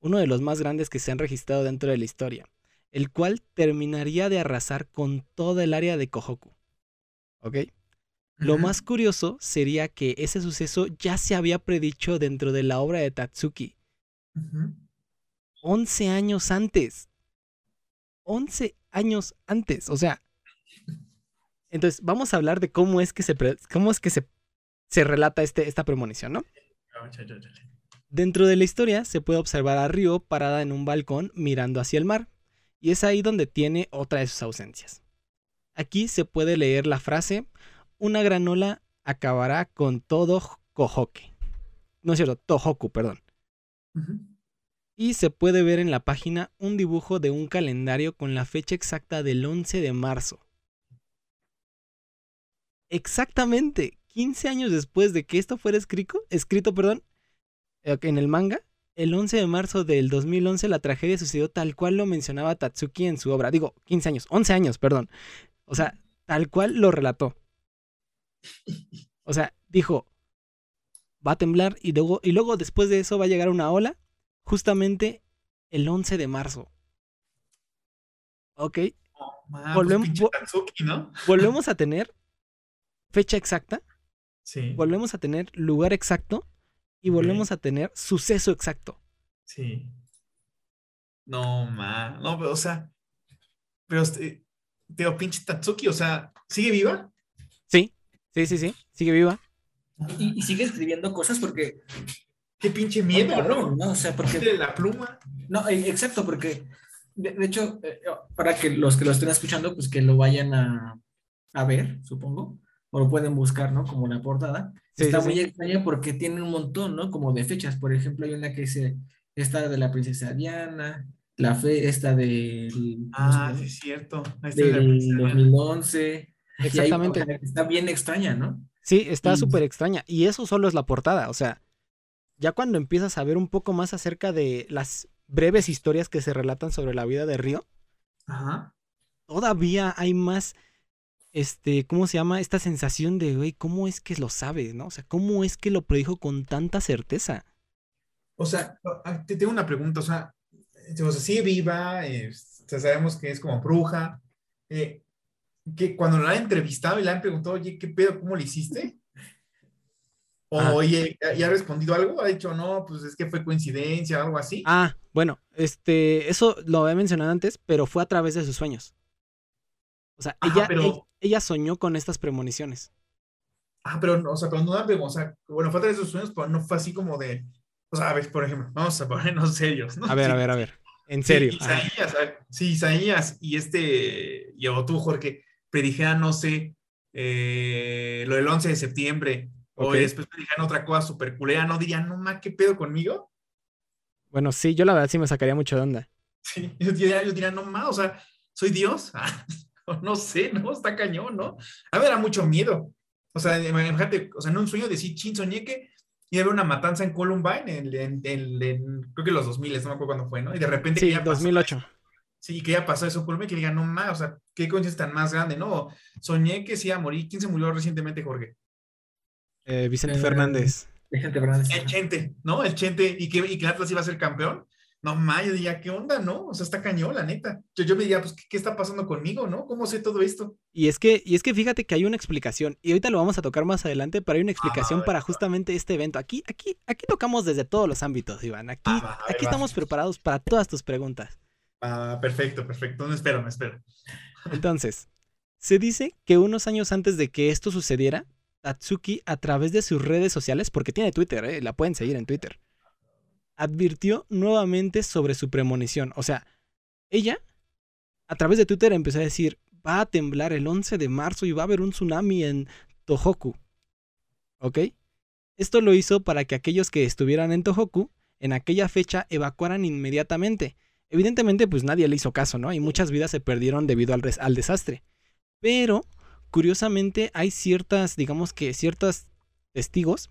uno de los más grandes que se han registrado dentro de la historia el cual terminaría de arrasar con toda el área de Kohoku. ¿Ok? Lo más curioso sería que ese suceso ya se había predicho dentro de la obra de Tatsuki. 11 años antes. 11 años antes. O sea. Entonces, vamos a hablar de cómo es que se, cómo es que se, se relata este, esta premonición, ¿no? Dentro de la historia se puede observar a Ryo parada en un balcón mirando hacia el mar. Y es ahí donde tiene otra de sus ausencias. Aquí se puede leer la frase, una granola acabará con todo Kohoke. No es cierto, Tohoku, perdón. y se puede ver en la página un dibujo de un calendario con la fecha exacta del 11 de marzo. Exactamente 15 años después de que esto fuera escrito, escrito perdón, eh, en el manga, el 11 de marzo del 2011 la tragedia sucedió tal cual lo mencionaba Tatsuki en su obra. Digo, 15 años, 11 años, perdón. O sea, tal cual lo relató. O sea, dijo, va a temblar y luego, y luego después de eso va a llegar una ola justamente el 11 de marzo. Ok. Pues volvemos, volvemos a tener fecha exacta. Sí. Volvemos a tener lugar exacto. Y volvemos a tener suceso exacto. Sí. No, ma. No, pero, o sea. Pero, este, pero pinche Tatsuki, o sea, ¿sigue viva? Sí, sí, sí, sí. Sigue viva. Y, sigue escribiendo cosas porque. Qué pinche miedo, ¿no? O sea, porque. la pluma. No, eh, exacto, porque. De, hecho, eh, para que los que lo estén escuchando, pues que lo vayan a, a ver, supongo. O lo pueden buscar, ¿no? Como la portada. Está muy extraña porque tiene un montón, ¿no? Como de fechas. Por ejemplo, hay una que dice, esta de la princesa Diana, la fe, esta del... Ah, sí, es cierto. del 2011. Exactamente. está bien extraña, ¿no? Sí, está súper extraña. Y eso solo es la portada. O sea, ya cuando empiezas a ver un poco más acerca de las breves historias que se relatan sobre la vida de Río, todavía hay más, este, ¿cómo se llama? Esta sensación de, güey, ¿cómo es que lo sabe, no? O sea, ¿cómo es que lo predijo con tanta certeza? O sea, ah, te tengo una pregunta, o sea, o sea sigue viva, sabemos que es como bruja, eh, que cuando la han entrevistado y le han preguntado, oye, ¿qué pedo? ¿Cómo lo hiciste? O, ah. oye, ¿ya ha respondido algo? ¿Ha dicho, no, pues es que fue coincidencia, algo así? Ah, bueno, este, eso lo había mencionado antes, pero fue a través de sus sueños. O sea, ella, ella, soñó con estas premoniciones. Ah, pero, o sea, pero no, o sea, bueno, fue a través de sus sueños, pero no fue así como de, o sea, a ver, por ejemplo, vamos a ponernos serios, ¿no? A ver, a ver, a ver, en serio. Sí, Isaías, sí, Isaías y este, y o tú, Jorge, predijeran, no sé, eh, lo del 11 de septiembre, o después predijeran otra cosa súper culera, ¿no dirían, no ma, qué pedo conmigo? Bueno, sí, yo la verdad sí me sacaría mucho de onda. Sí, yo diría, no ma, o sea, soy Dios. no sé, ¿no? Está cañón, ¿no? A mí me da mucho miedo. O sea, imagínate, o sea, en un sueño decir, chin, soñé que iba a haber una matanza en Columbine, en, creo que los 2000, no me acuerdo cuándo fue, ¿no? Y de repente... Sí, 2008. Sí, que ya pasó eso por mí, que digan, no más, o sea, qué coincidencia tan más grande, ¿no? Soñé que se iba a morir. ¿Quién se murió recientemente, Jorge? Eh, Vicente Fernández. Vicente Fernández. El Chente, ¿no? El Chente, y que, y que Atlas iba a ser campeón. No más, yo diría, ¿qué onda, no? O sea, está cañón, la neta. Yo, yo me diría, pues, ¿qué, está pasando conmigo, no? ¿Cómo sé todo esto? Y es que, y es que fíjate que hay una explicación, y ahorita lo vamos a tocar más adelante, pero hay una explicación para justamente este evento. Aquí, aquí, aquí tocamos desde todos los ámbitos, Iván. Aquí, aquí estamos preparados para todas tus preguntas. Ah, perfecto, perfecto. No espero, me espero. Entonces, se dice que unos años antes de que esto sucediera, Tatsuki, a través de sus redes sociales, porque tiene Twitter, ¿eh? la pueden seguir en Twitter, advirtió nuevamente sobre su premonición. O sea, ella, a través de Twitter, empezó a decir, va a temblar el 11 de marzo y va a haber un tsunami en Tohoku. ¿Ok? Esto lo hizo para que aquellos que estuvieran en Tohoku en aquella fecha evacuaran inmediatamente Evidentemente, pues nadie le hizo caso, ¿no? Y muchas vidas se perdieron debido al, al desastre. Pero, curiosamente, hay ciertas, digamos que ciertos testigos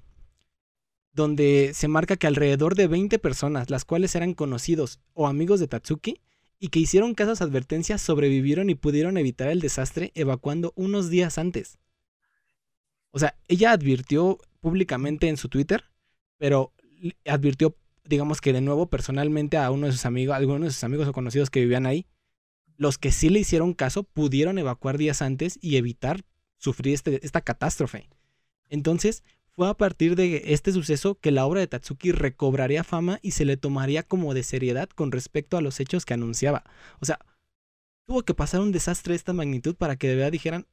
donde se marca que alrededor de 20 personas, las cuales eran conocidos o amigos de Tatsuki, y que hicieron casas advertencias, sobrevivieron y pudieron evitar el desastre evacuando unos días antes. O sea, ella advirtió públicamente en su Twitter, pero advirtió digamos que de nuevo personalmente a uno de sus amigos, algunos de sus amigos o conocidos que vivían ahí, los que sí le hicieron caso pudieron evacuar días antes y evitar sufrir este, esta catástrofe. Entonces, fue a partir de este suceso que la obra de Tatsuki recobraría fama y se le tomaría como de seriedad con respecto a los hechos que anunciaba. O sea, tuvo que pasar un desastre de esta magnitud para que de verdad dijeran,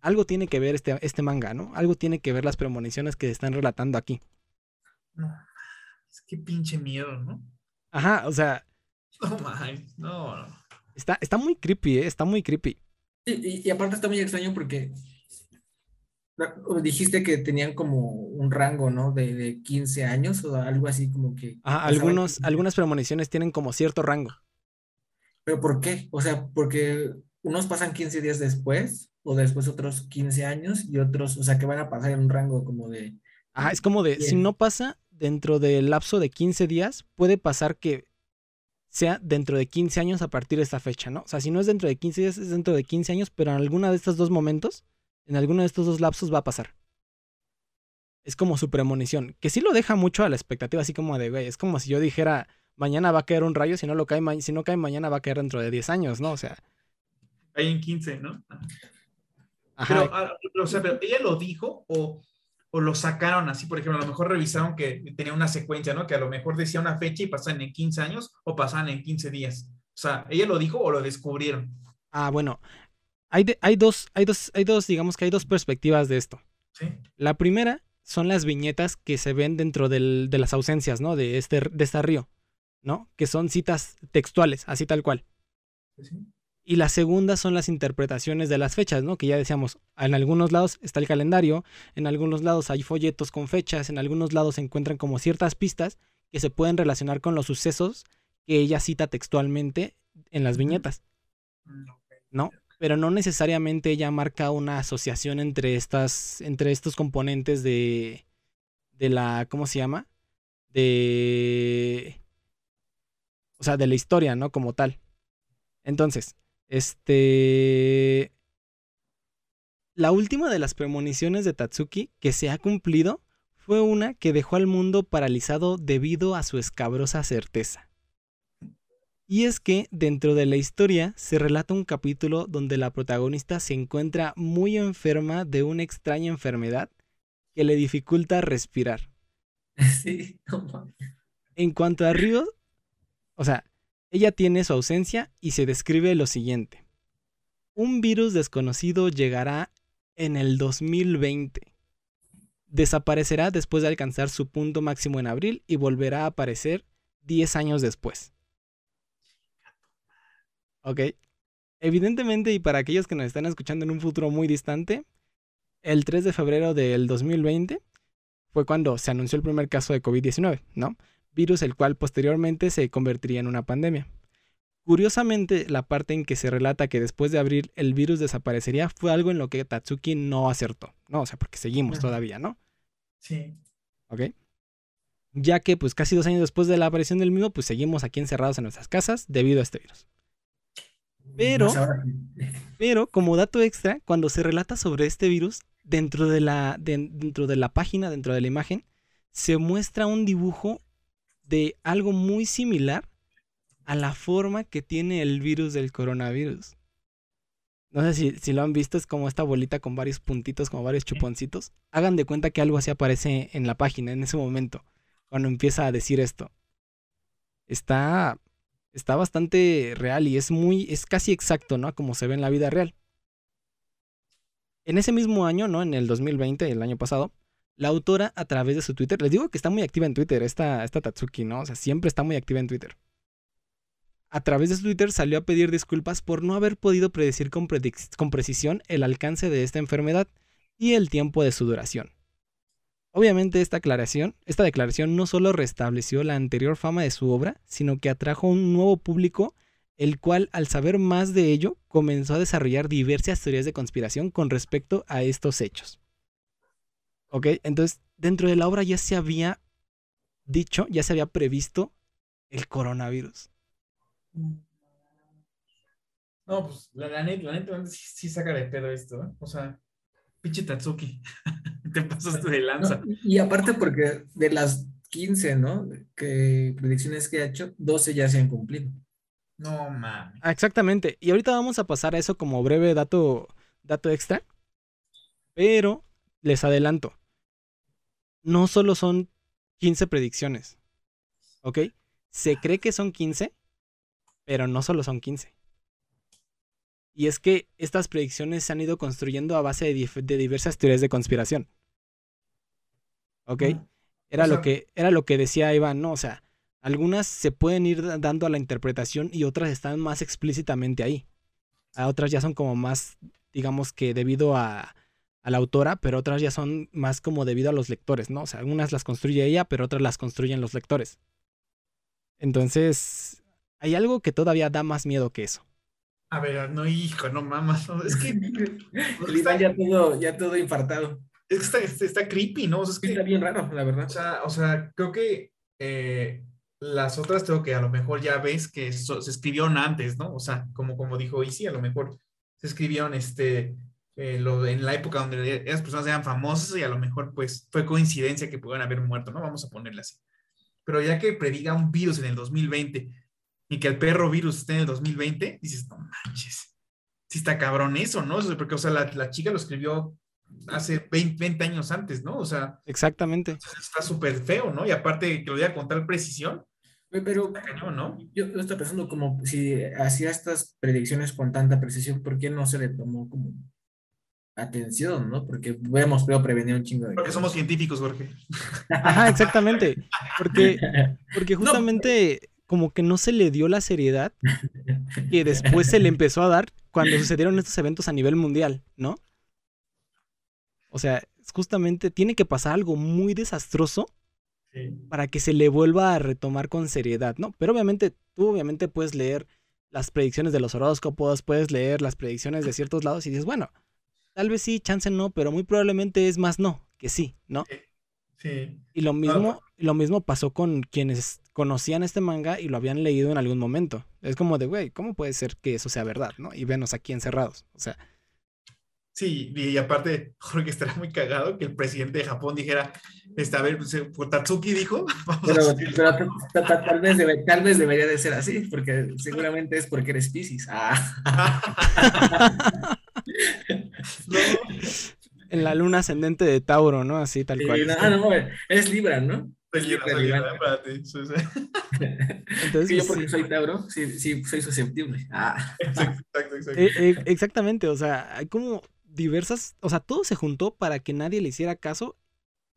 algo tiene que ver este, este manga, ¿no? Algo tiene que ver las premoniciones que están relatando aquí. Es que pinche miedo, ¿no? Ajá, o sea. No mames, no, Está, está muy creepy, ¿eh? Está muy creepy. Y, y, aparte está muy extraño porque Dijiste que tenían como un rango, ¿no? De, de 15 años o algo así como que... Ah, algunos, algunas premoniciones tienen como cierto rango. ¿Pero por qué? O sea, porque unos pasan 15 días después o después otros 15 años y otros, o sea, que van a pasar en un rango como de... Ah, es como de, si no pasa dentro del lapso de 15 días, puede pasar que sea dentro de 15 años a partir de esta fecha, ¿no? O sea, si no es dentro de 15 días, es dentro de 15 años, pero en alguna de estos dos momentos en alguno de estos dos lapsos va a pasar. Es como su premonición, que sí lo deja mucho a la expectativa, así como de, güey, es como si yo dijera, mañana va a caer un rayo, si no, lo cae, si no cae mañana va a caer dentro de 10 años, ¿no? O sea... Hay en 15, ¿no? Pero, ah, o sea, pero ella lo dijo o, o, lo sacaron así, por ejemplo, a lo mejor revisaron que tenía una secuencia, ¿no? Que a lo mejor decía una fecha y pasaban en 15 años o pasaban en 15 días. O sea, ¿ella lo dijo o lo descubrieron? Ah, bueno, hay, hay, dos, hay, dos, hay dos, digamos que hay dos perspectivas de esto. La primera son las viñetas que se ven dentro de las ausencias, ¿no? De este, de este río, ¿no? Que son citas textuales, así tal cual. Y la segunda son las interpretaciones de las fechas, ¿no? Que ya decíamos, en algunos lados está el calendario, en algunos lados hay folletos con fechas, en algunos lados se encuentran como ciertas pistas que se pueden relacionar con los sucesos que ella cita textualmente en las viñetas. Mm, ¿No? Pero no necesariamente ella marca una asociación entre estas, entre estos componentes de, de la, ¿cómo se llama? De, o sea, de la historia, ¿no? Como tal. Entonces, este, la última de las premoniciones de Tatsuki que se ha cumplido fue una que dejó al mundo paralizado debido a su escabrosa certeza. Y es que dentro de la historia se relata un capítulo donde la protagonista se encuentra muy enferma de una extraña enfermedad que le dificulta respirar. Sí, En cuanto a Río, o sea, ella tiene su ausencia y se describe lo siguiente. Un virus desconocido llegará en el 2020. Desaparecerá después de alcanzar su punto máximo en abril y volverá a aparecer 10 años después. Ok. Evidentemente, y para aquellos que nos están escuchando en un futuro muy distante, el 3 de febrero del 2020 fue cuando se anunció el primer caso de COVID-19, ¿no? Virus el cual posteriormente se convertiría en una pandemia. Curiosamente, la parte en que se relata que después de abril el virus desaparecería fue algo en lo que Tatsuki no acertó, ¿no? O sea, porque seguimos todavía, ¿no? Sí. ¿Ok? Ya que pues casi dos años después de la aparición del mismo, pues seguimos aquí encerrados en nuestras casas debido a este virus. Pero, pero como dato extra, cuando se relata sobre este virus, dentro de, la, dentro de la página, dentro de la imagen, se muestra un dibujo de algo muy similar a la forma que tiene el virus del coronavirus. No sé si, si, lo han visto, es como esta bolita con varios puntitos, como varios chuponcitos. Hagan de cuenta que algo así aparece en la página en ese momento, cuando empieza a decir esto. Está está bastante real y es muy, es casi exacto, ¿no? Como se ve en la vida real. En ese mismo año, ¿no? En el 2020, el año pasado, la autora a través de su Twitter, les digo que está muy activa en Twitter, esta, esta Tatsuki, ¿no? O sea, siempre está muy activa en Twitter. A través de su Twitter salió a pedir disculpas por no haber podido predecir con, con precisión el alcance de esta enfermedad y el tiempo de su duración. Obviamente esta aclaración, esta declaración no solo restableció la anterior fama de su obra, sino que atrajo un nuevo público, el cual al saber más de ello comenzó a desarrollar diversas teorías de conspiración con respecto a estos hechos. ¿Ok? Entonces, dentro de la obra ya se había dicho, ya se había previsto el coronavirus. No, pues la, neta, sí, saca de pedo esto, ¿eh? O sea, pinche Tatsuki. Te pasaste de lanza. y aparte porque de las 15, ¿no? Que predicciones que ha hecho, 12 ya se han cumplido. No mames. Ah, exactamente. Y ahorita vamos a pasar a eso como breve dato, dato extra. Pero les adelanto. No solo son 15 predicciones. ¿Ok? Se cree que son 15, pero no solo son 15. Y es que estas predicciones se han ido construyendo a base de, diversas teorías de conspiración. ¿Ok? Era, lo que, era lo que decía Iván, ¿no? O sea, algunas se pueden ir dando a la interpretación y otras están más explícitamente ahí. A otras ya son como más, digamos que debido a, a la autora, pero otras ya son más como debido a los lectores, ¿no? O sea, algunas las construye ella, pero otras las construyen los lectores. Entonces, hay algo que todavía da más miedo que eso. A ver, no, hijo, no mamas. es que. El ya todo, ya todo infartado. Es que está, creepy, ¿no? es que, está bien raro, la verdad. O sea, o sea creo que eh, las otras creo que a lo mejor ya ves que se escribieron antes, ¿no? O sea, como, como dijo Isi, a lo mejor se escribieron este, eh, lo, en la época donde esas personas eran famosas y a lo mejor pues fue coincidencia que pudieran haber muerto, ¿no? Vamos a ponerle así. Pero ya que prediga un virus en el 2020 y que el perro virus esté en el 2020, dices, no manches, sí está cabrón eso, ¿no? Porque, o sea, la, la chica lo escribió hace 20, años antes, ¿no? O sea. Exactamente. Está súper feo, ¿no? Y aparte que lo diga con tal precisión. Pero cañón, ¿no? yo, estoy pensando como si hacía estas predicciones con tanta precisión, ¿por qué no se le tomó como atención, ¿no? Porque hemos podido prevenir un chingo de Porque somos científicos, Jorge. Ajá, exactamente. Porque, porque justamente como que no se le dio la seriedad que después se le empezó a dar cuando sucedieron estos eventos a nivel mundial, ¿no? O sea, justamente tiene que pasar algo muy desastroso para que se le vuelva a retomar con seriedad, ¿no? Pero obviamente, tú obviamente puedes leer las predicciones de los horóscopos, puedes leer las predicciones de ciertos lados y dices, bueno, tal vez sí, chance no, pero muy probablemente es más no que sí, ¿no? Sí. Y lo mismo, lo mismo pasó con quienes conocían este manga y lo habían leído en algún momento. Es como de, güey, ¿cómo puede ser que eso sea verdad, no? Y venos aquí encerrados. O sea, Sí, y aparte, Jorge estará muy cagado que el presidente de Japón dijera, este, a ver, pues, eh, Tatsuki dijo. Pero, tal, vez tal vez debería de ser así, porque seguramente es porque eres Pisces. Ah. En la luna ascendente de Tauro, ¿no? Así tal cual. no, no, es Libra, ¿no? Es Libra, Libra, Entonces, yo porque soy Tauro, sí, sí soy susceptible. Ah. Exacto, exacto, eh, eh, exactamente, o sea, hay como diversas, o sea, todo se juntó para que nadie le hiciera caso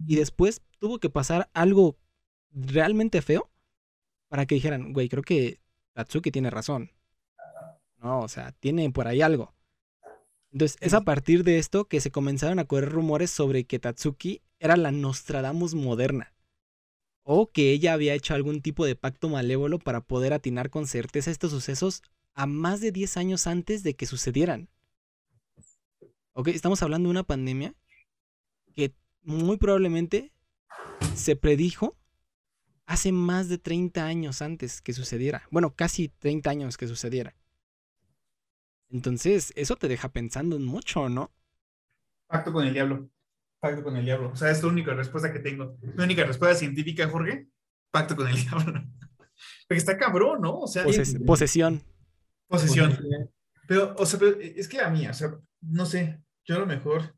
y después tuvo que pasar algo realmente feo para que dijeran, güey, creo que Tatsuki tiene razón. No, o sea, tiene por ahí algo. Entonces, es a partir de esto que se comenzaron a correr rumores sobre que Tatsuki era la Nostradamus moderna. O que ella había hecho algún tipo de pacto malévolo para poder atinar con certeza estos sucesos a más de 10 años antes de que sucedieran. Ok, estamos hablando de una pandemia que muy probablemente se predijo hace más de 30 años antes que sucediera. Bueno, casi 30 años que sucediera. Entonces, eso te deja pensando en mucho, ¿no? Pacto con el diablo. Pacto con el diablo. O sea, es la única respuesta que tengo. La única respuesta científica, Jorge. Pacto con el diablo. Porque está cabrón, ¿no? O sea, posesión. Posesión. Pero, o sea, pero es que a mí, o sea, no sé, yo a lo mejor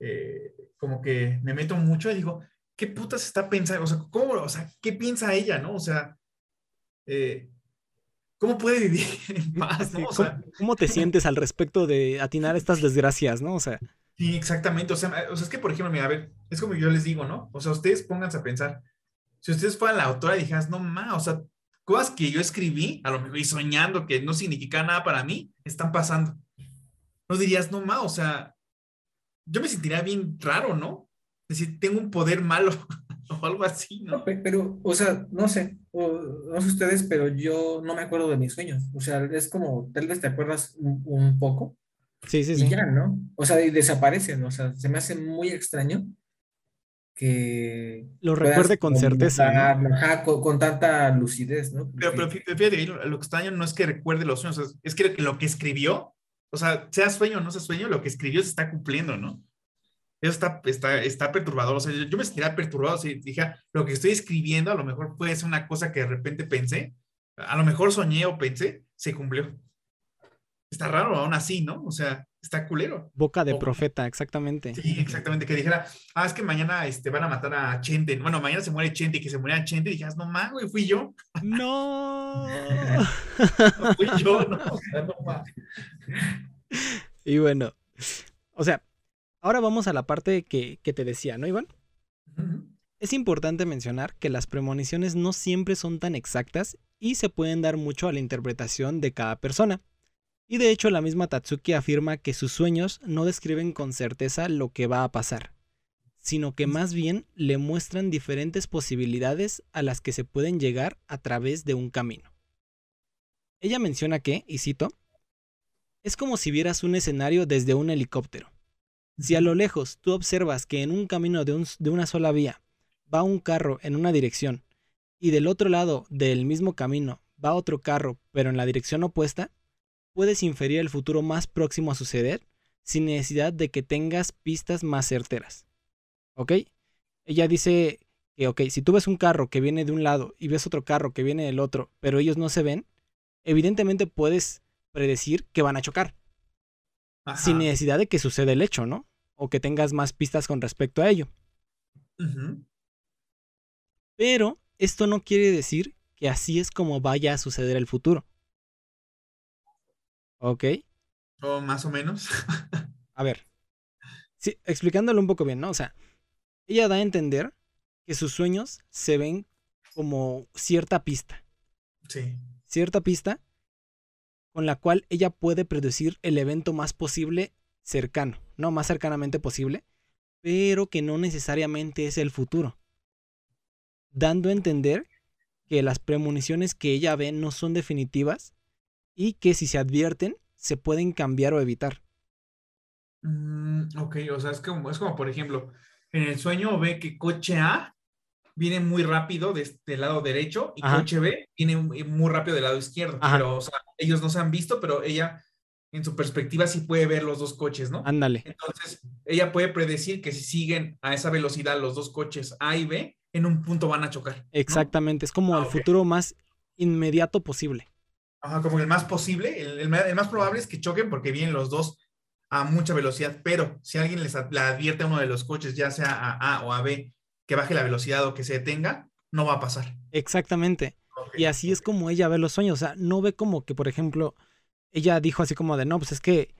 eh, como que me meto mucho y digo, ¿qué putas está pensando? O sea, ¿cómo, o sea, ¿qué piensa ella, no? O sea, eh, ¿cómo puede vivir en paz, no? ¿Cómo, te sientes al respecto de atinar estas desgracias, no? O sea. Sí, exactamente. O sea, o sea, es que, por ejemplo, mira, a ver, es como yo les digo, ¿no? O sea, ustedes pónganse a pensar, si ustedes fueran la autora y dijeras, no, ma, o sea, cosas que yo escribí, a lo mejor y soñando que no significa nada para mí, están pasando no dirías, no ma, o sea, yo me sentiría bien raro, ¿no? Es decir, tengo un poder malo o algo así, ¿no? Pero, o sea, no sé, no sé ustedes, pero yo no me acuerdo de mis sueños. O sea, es como, tal vez te acuerdas un, poco. Sí, sí, y sí. ya, ¿no? O sea, y desaparecen, o sea, se me hace muy extraño que... Lo recuerde con certeza. con, tanta lucidez, ¿no? Pero, pero fíjate, lo extraño no es que recuerde los sueños, es que lo que escribió o sea, sea sueño o no sea sueño, lo que escribió se está cumpliendo, ¿no? Eso está, está, está perturbador. O sea, yo, me sentiría perturbado si dije, lo que estoy escribiendo a lo mejor puede ser una cosa que de repente pensé, a lo mejor soñé o pensé, se cumplió. Está raro aún así, ¿no? O sea, está culero. Boca de profeta, exactamente. Sí, exactamente. Que dijera, ah, es que mañana este, van a matar a Chente. Bueno, mañana se muere Chente y que se muera Chente. Y dijeras, no mames, güey, fui yo. No. no fui yo, no. no y bueno, o sea, ahora vamos a la parte que, que te decía, ¿no, Iván? Es importante mencionar que las premoniciones no siempre son tan exactas y se pueden dar mucho a la interpretación de cada persona. Y de hecho la misma Tatsuki afirma que sus sueños no describen con certeza lo que va a pasar, sino que más bien le muestran diferentes posibilidades a las que se pueden llegar a través de un camino. Ella menciona que, y cito, es como si vieras un escenario desde un helicóptero. Si a lo lejos tú observas que en un camino de, de una sola vía va un carro en una dirección y del otro lado del mismo camino va otro carro pero en la dirección opuesta, puedes inferir el futuro más próximo a suceder sin necesidad de que tengas pistas más certeras. ¿Ok? Ella dice que, ok, si tú ves un carro que viene de un lado y ves otro carro que viene del otro, pero ellos no se ven, evidentemente puedes predecir que van a chocar. Sin necesidad de que suceda el hecho, ¿no? O que tengas más pistas con respecto a ello. Pero esto no quiere decir que así es como vaya a suceder el futuro. ¿Ok? O más o menos. a ver. Sí, explicándolo un poco bien, ¿no? O sea, ella da a entender que sus sueños se ven como cierta pista. Sí. Cierta pista con la cual ella puede predecir el evento más posible cercano, no más cercanamente posible, pero que no necesariamente es el futuro. Dando a entender que las premoniciones que ella ve no son definitivas y que si se advierten se pueden cambiar o evitar. Mm, ok, o sea, es como, es como, por ejemplo, en el sueño ve que coche A viene muy rápido de este lado derecho y coche B viene muy rápido del lado izquierdo. Pero, o sea, ellos no se han visto, pero ella en su perspectiva sí puede ver los dos coches, ¿no? Ándale. Entonces, ella puede predecir que si siguen a esa velocidad los dos coches A y B, en un punto van a chocar. Exactamente, es como ah, el futuro más inmediato posible. Ajá, como el más posible, el, más probable es que choquen porque vienen los dos a mucha velocidad, pero si alguien les advierte a uno de los coches, ya sea a A o a B, que baje la velocidad o que se detenga, no va a pasar. Exactamente. Y así es como ella ve los sueños, o sea, no ve como que, por ejemplo, ella dijo así como de, no, pues es que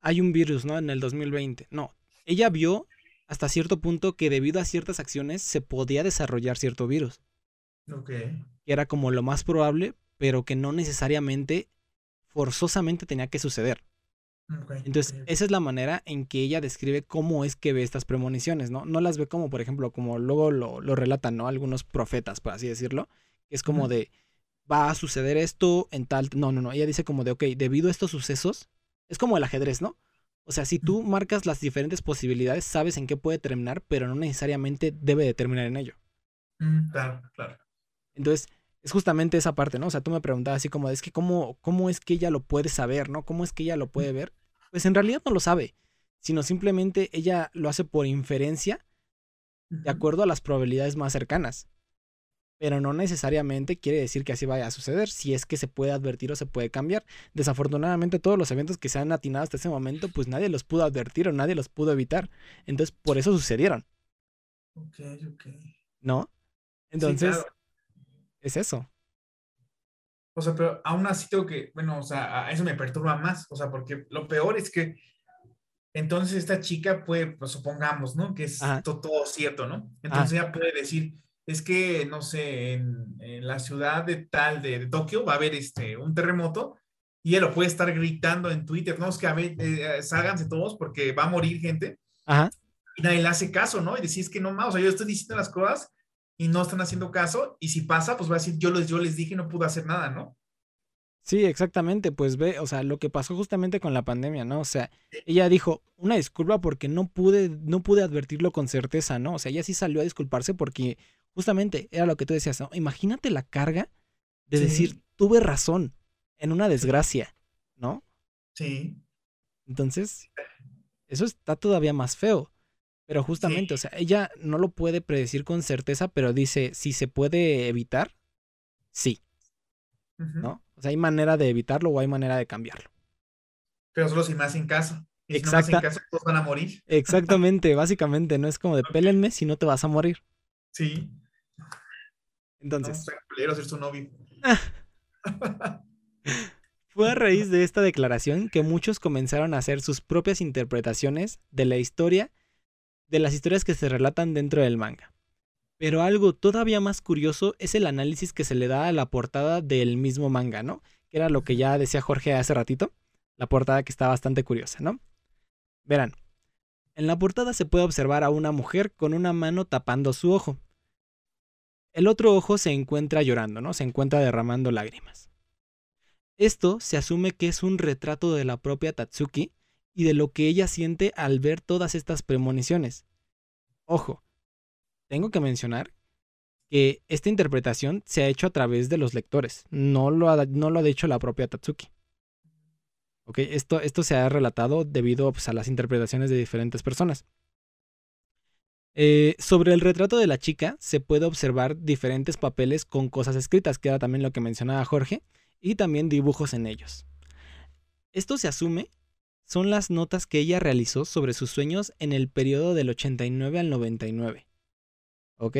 hay un virus, ¿no? En el 2020. No, ella vio hasta cierto punto que debido a ciertas acciones se podía desarrollar cierto virus. Ok. Que era como lo más probable, pero que no necesariamente, forzosamente tenía que suceder. Entonces, esa es la manera en que ella describe cómo es que ve estas premoniciones, ¿no? No las ve como, por ejemplo, como luego lo, relatan, ¿no? Algunos profetas, por así decirlo, que es como de, va a suceder esto en tal... No, no, no, ella dice como de, ok, debido a estos sucesos, es como el ajedrez, ¿no? O sea, si tú marcas las diferentes posibilidades, sabes en qué puede terminar, pero no necesariamente debe de terminar en ello. Claro, claro. Entonces, es justamente esa parte, ¿no? O sea, tú me preguntabas así como, es que cómo, cómo es que ella lo puede saber, ¿no? ¿Cómo es que ella lo puede ver? Pues en realidad no lo sabe, sino simplemente ella lo hace por inferencia de acuerdo a las probabilidades más cercanas pero no necesariamente quiere decir que así vaya a suceder, si es que se puede advertir o se puede cambiar. Desafortunadamente todos los eventos que se han atinado hasta ese momento, pues nadie los pudo advertir o nadie los pudo evitar. Entonces, por eso sucedieron. Ok, ok. ¿No? Entonces, es eso. O sea, pero aún así tengo que, bueno, o sea, a eso me perturba más, o sea, porque lo peor es que entonces esta chica puede, pues supongamos, ¿no? Que es todo, cierto, ¿no? Entonces ella puede decir, es que, no sé, en, la ciudad de tal, de, Tokio, va a haber este, un terremoto y él lo puede estar gritando en Twitter, no, es que a ver, eh, sálganse todos porque va a morir gente. Ajá. Y nadie le hace caso, ¿no? Y decir, es que no más, o sea, yo estoy diciendo las cosas y no están haciendo caso, y si pasa, pues va a decir, yo les, yo les dije y no pude hacer nada, ¿no? Sí, exactamente, pues ve, o sea, lo que pasó justamente con la pandemia, ¿no? O sea, ella dijo, una disculpa porque no pude, no pude advertirlo con certeza, ¿no? O sea, ella sí salió a disculparse porque justamente era lo que tú decías, ¿no? Imagínate la carga de decir, tuve razón en una desgracia, ¿no? Sí. Entonces, eso está todavía más feo. Pero justamente, o sea, ella no lo puede predecir con certeza, pero dice, si se puede evitar, sí. ¿No? O sea, hay manera de evitarlo o hay manera de cambiarlo. Pero solo si me hacen caso. Y si no me hacen caso, todos van a morir. Exactamente, básicamente, no es como de pélenme si no te vas a morir. Sí. Entonces. No, ser su novio. Fue a raíz de esta declaración que muchos comenzaron a hacer sus propias interpretaciones de la historia, de las historias que se relatan dentro del manga. Pero algo todavía más curioso es el análisis que se le da a la portada del mismo manga, ¿no? que era lo que ya decía Jorge hace ratito, la portada que está bastante curiosa, ¿no? Verán, en la portada se puede observar a una mujer con una mano tapando su ojo. El otro ojo se encuentra llorando, ¿no? Se encuentra derramando lágrimas. Esto se asume que es un retrato de la propia Tatsuki y de lo que ella siente al ver todas estas premoniciones. Ojo, tengo que mencionar que esta interpretación se ha hecho a través de los lectores, no lo ha, no lo ha dicho la propia Tatsuki. esto, esto se ha relatado debido pues, a las interpretaciones de diferentes personas. Eh, sobre el retrato de la chica se puede observar diferentes papeles con cosas escritas, que era también lo que mencionaba Jorge, y también dibujos en ellos. Esto se asume son las notas que ella realizó sobre sus sueños en el periodo del 89 al 99. ¿Ok?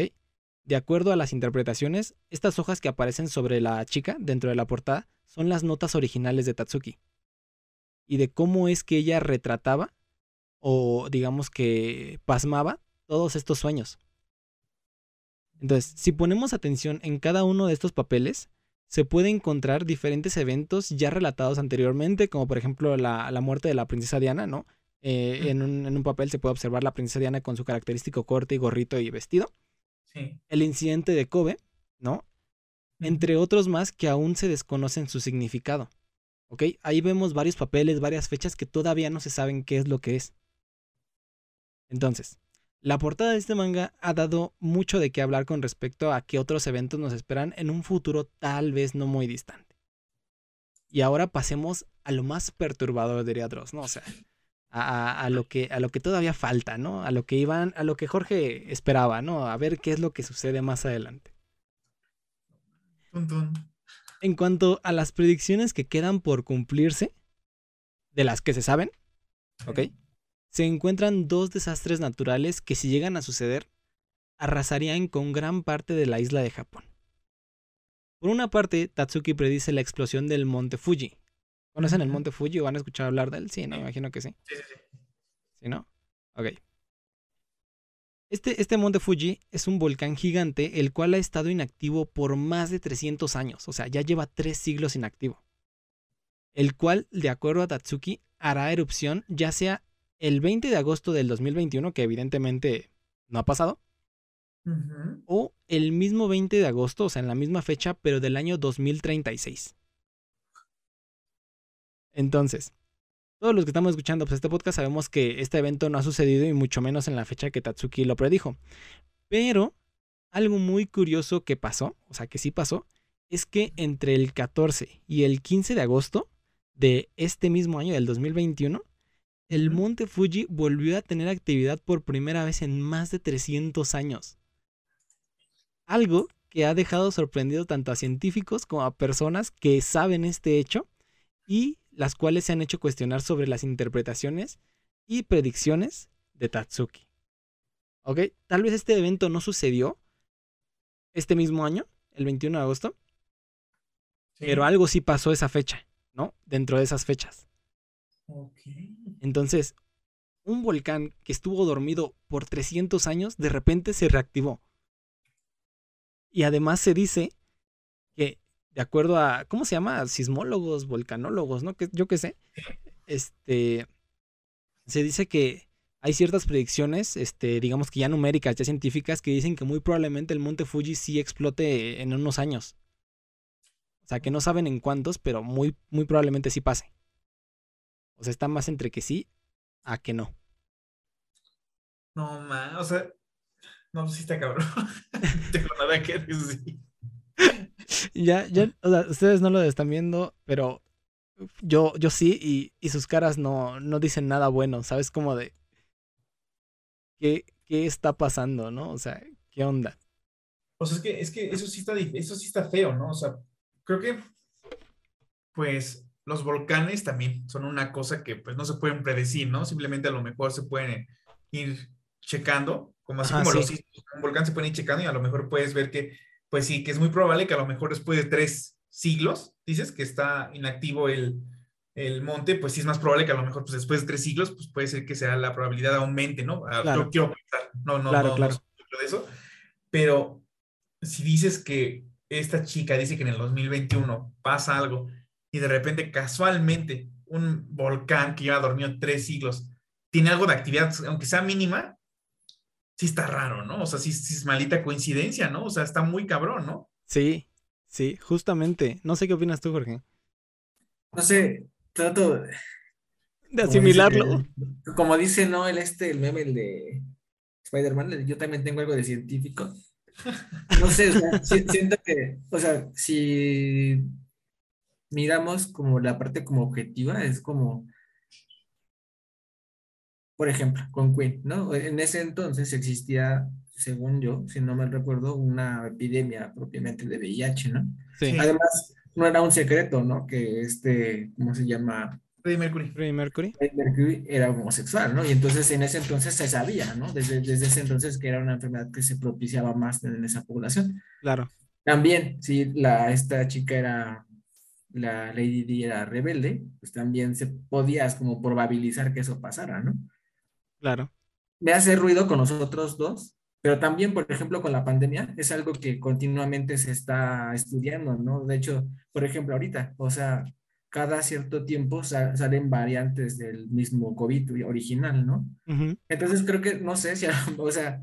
De acuerdo a las interpretaciones, estas hojas que aparecen sobre la chica dentro de la portada son las notas originales de Tatsuki. Y de cómo es que ella retrataba o digamos que pasmaba todos estos sueños. Entonces, si ponemos atención en cada uno de estos papeles, se puede encontrar diferentes eventos ya relatados anteriormente, como por ejemplo la, muerte de la princesa Diana, ¿no? Eh, en, un, en, un, papel se puede observar la princesa Diana con su característico corte y gorrito y vestido. El incidente de Kobe, ¿no? Entre otros más que aún se desconocen su significado. ¿Ok? Ahí vemos varios papeles, varias fechas que todavía no se saben qué es lo que es. Entonces, la portada de este manga ha dado mucho de qué hablar con respecto a qué otros eventos nos esperan en un futuro tal vez no muy distante. Y ahora pasemos a lo más perturbador, diría Dross, ¿no? O sea, a, lo que, a lo que todavía falta, ¿no? A lo que iban, a lo que Jorge esperaba, ¿no? A ver qué es lo que sucede más adelante. En cuanto a las predicciones que quedan por cumplirse, de las que se saben, ¿ok? Se encuentran dos desastres naturales que si llegan a suceder, arrasarían con gran parte de la isla de Japón. Por una parte, Tatsuki predice la explosión del monte Fuji, ¿Conocen el Monte Fuji o han escuchado hablar de él? Sí, ¿no? Me imagino que sí. Sí, sí, sí. ¿Sí, no? Ok. Este, este Monte Fuji es un volcán gigante el cual ha estado inactivo por más de 300 años, o sea, ya lleva tres siglos inactivo. El cual, de acuerdo a Tatsuki, hará erupción ya sea el 20 de agosto del 2021, que evidentemente no ha pasado, o el mismo 20 de agosto, o sea, en la misma fecha, pero del año 2036. Entonces, todos los que estamos escuchando pues, este podcast sabemos que este evento no ha sucedido y mucho menos en la fecha que Tatsuki lo predijo. Pero algo muy curioso que pasó, o sea que sí pasó, es que entre el 14 y el 15 de agosto de este mismo año, del 2021, el monte Fuji volvió a tener actividad por primera vez en más de 300 años. Algo que ha dejado sorprendido tanto a científicos como a personas que saben este hecho y las cuales se han hecho cuestionar sobre las interpretaciones y predicciones de Tatsuki. ¿Ok? Tal vez este evento no sucedió este mismo año, el 21 de agosto, pero algo sí pasó esa fecha, ¿no? Dentro de esas fechas. Entonces, un volcán que estuvo dormido por 300 años, de repente se reactivó. Y además se dice que de acuerdo a, ¿cómo se llama? Sismólogos, volcanólogos, ¿no? Que, yo qué sé. Este, se dice que hay ciertas predicciones, este, digamos que ya numéricas, ya científicas, que dicen que muy probablemente el monte Fuji sí explote en unos años. O sea, que no saben en cuántos, pero muy, muy probablemente sí pase. O sea, está más entre que sí a que no. No, man, o sea, no, sí está cabrón. Tengo nada que decir ya, ya, o sea, ustedes no lo están viendo, pero yo, yo sí, y, y sus caras no, no dicen nada bueno, ¿sabes? Como de. ¿qué, ¿Qué está pasando, no? O sea, ¿qué onda? O sea, es que, es que eso sí está, eso sí está feo, ¿no? O sea, creo que, pues, los volcanes también son una cosa que, pues, no se pueden predecir, ¿no? Simplemente a lo mejor se pueden ir checando, como así como los un volcán se puede ir checando y a lo mejor puedes ver que pues sí, que es muy probable que a lo mejor después de tres siglos, dices, que está inactivo el, monte, pues sí es más probable que a lo mejor pues después de tres siglos, pues puede ser que sea la probabilidad aumente, ¿no? Ah, claro. quiero pensar, no, no, no, no, de eso, pero si dices que esta chica dice que en el 2021 pasa algo y de repente casualmente un volcán que lleva dormido tres siglos tiene algo de actividad, aunque sea mínima, sí está raro, ¿no? O sea, sí, sí, es malita coincidencia, ¿no? O sea, está muy cabrón, ¿no? Sí, sí, justamente. No sé qué opinas tú, Jorge. No sé, trato de asimilarlo. Como dice, ¿no? El este, el meme, el de Spider-Man, yo también tengo algo de científico. No sé, o sea, siento que, o sea, si miramos como la parte como objetiva, es como, por ejemplo, con Queen, ¿no? En ese entonces existía, según yo, si no me recuerdo, una epidemia propiamente de VIH, ¿no? Sí. Además, no era un secreto, ¿no? Que este, ¿cómo se llama? Freddie Mercury. Freddie Mercury. Mercury era homosexual, ¿no? Y entonces en ese entonces se sabía, ¿no? Desde, desde ese entonces que era una enfermedad que se propiciaba más en esa población. Claro. También, si la, esta chica era, la Lady Di era rebelde, pues también se podía como probabilizar que eso pasara, ¿no? Claro. Me hace ruido con los otros dos, pero también, por ejemplo, con la pandemia, es algo que continuamente se está estudiando, ¿no? De hecho, por ejemplo, ahorita, o sea, cada cierto tiempo salen variantes del mismo COVID original, ¿no? Entonces creo que, no sé si, o sea,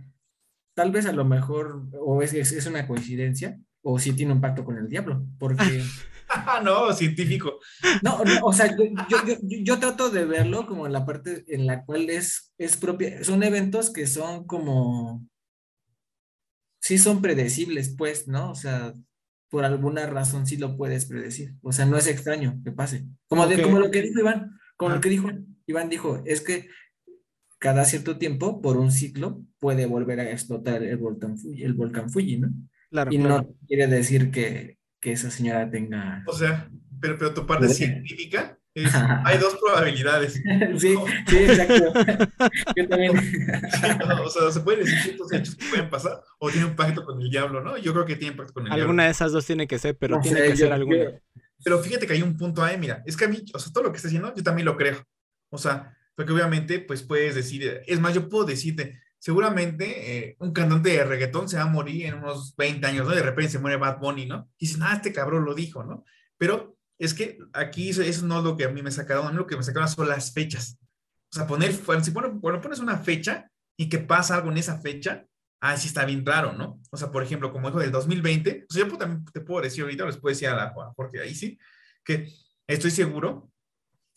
tal vez a lo mejor, o es, es, una coincidencia, o si tiene un pacto con el diablo, porque... no, científico. No, no o sea, yo, yo, yo, trato de verlo como en la parte en la cual es, es propia, son eventos que son como, sí son predecibles, pues, ¿no? O sea, por alguna razón sí lo puedes predecir. O sea, no es extraño que pase. Como, de, como lo que dijo Iván, como lo que dijo Iván dijo, es que cada cierto tiempo, por un ciclo, puede volver a explotar el volcán Fuji, el volcán Fuji ¿no? Claro, y no quiere decir que, que, esa señora tenga... O sea, pero, pero tu parte científica hay dos probabilidades. Sí, sí, exacto. Yo también. o sea, se pueden decir ciertos hechos que pueden pasar o tiene un pacto con el diablo, ¿no? Yo creo que tiene un pacto con el alguna diablo. Alguna de esas dos tiene que ser, pero tiene que ser alguna. Pero fíjate que hay un punto ahí, mira, es que a mí, o sea, todo lo que está diciendo, yo también lo creo. O sea, porque obviamente, pues puedes decir, es más, yo puedo decirte, seguramente eh, un cantante de reggaetón se va a morir en unos 20 años, ¿no? De repente se muere Bad Bunny, ¿no? Y dicen, ah, este cabrón lo dijo, ¿no? Pero es que aquí eso, no es lo que a mí me sacaron, a mí lo que me sacaron son las fechas. O sea, poner, si cuando pones una fecha y que pasa algo en esa fecha, ah, sí está bien claro, ¿no? O sea, por ejemplo, como dijo del 2020, o sea, yo también te puedo decir ahorita, les puedo decir a la porque ahí sí, que estoy seguro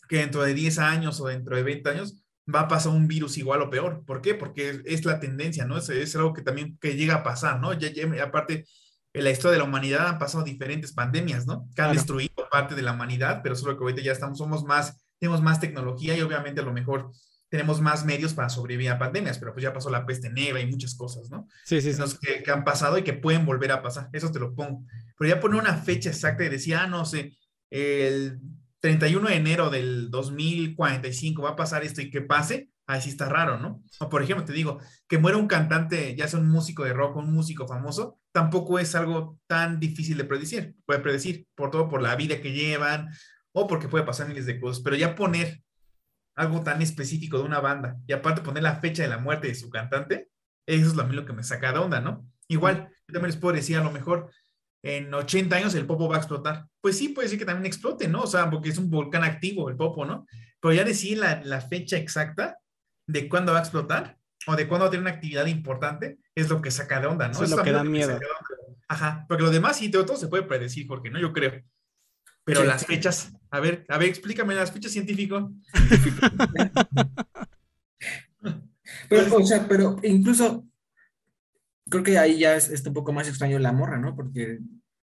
que dentro de 10 años o dentro de 20 años va a pasar un virus igual o peor. ¿Por qué? Porque es, la tendencia, ¿no? Es, es, algo que también que llega a pasar, ¿no? Ya, ya aparte, en la historia de la humanidad han pasado diferentes pandemias, ¿no? Que han destruido parte de la humanidad, pero solo que ahorita ya estamos, somos más, tenemos más tecnología y obviamente a lo mejor tenemos más medios para sobrevivir a pandemias, pero pues ya pasó la peste negra y muchas cosas, ¿no? Sí, sí, sí. Que, que, han pasado y que pueden volver a pasar, eso te lo pongo. Pero ya poner una fecha exacta y decir, ah, no sé, el 31 de enero del 2045 va a pasar esto y que pase, ahí sí está raro, ¿no? O por ejemplo, te digo, que muera un cantante, ya sea un músico de rock, un músico famoso, tampoco es algo tan difícil de predecir, puede predecir, por todo por la vida que llevan o porque puede pasar miles de cosas, pero ya poner algo tan específico de una banda y aparte poner la fecha de la muerte de su cantante, eso es lo, lo que me saca de onda, ¿no? Igual, yo también les puedo decir, a lo mejor en 80 años el Popo va a explotar. Pues sí, puede ser que también explote, ¿no? O sea, porque es un volcán activo el Popo, ¿no? Pero ya decir la, la fecha exacta, de cuándo va a explotar o de cuándo va a tener una actividad importante, es lo que saca de onda, ¿no? Eso es lo que da miedo. Ajá, porque lo demás sí, todo se puede predecir, porque no, yo creo. Pero las fechas, a ver, a ver, explícame las fechas científico. pero, o sea, pero incluso creo que ahí ya es, un poco más extraño la morra, ¿no? Porque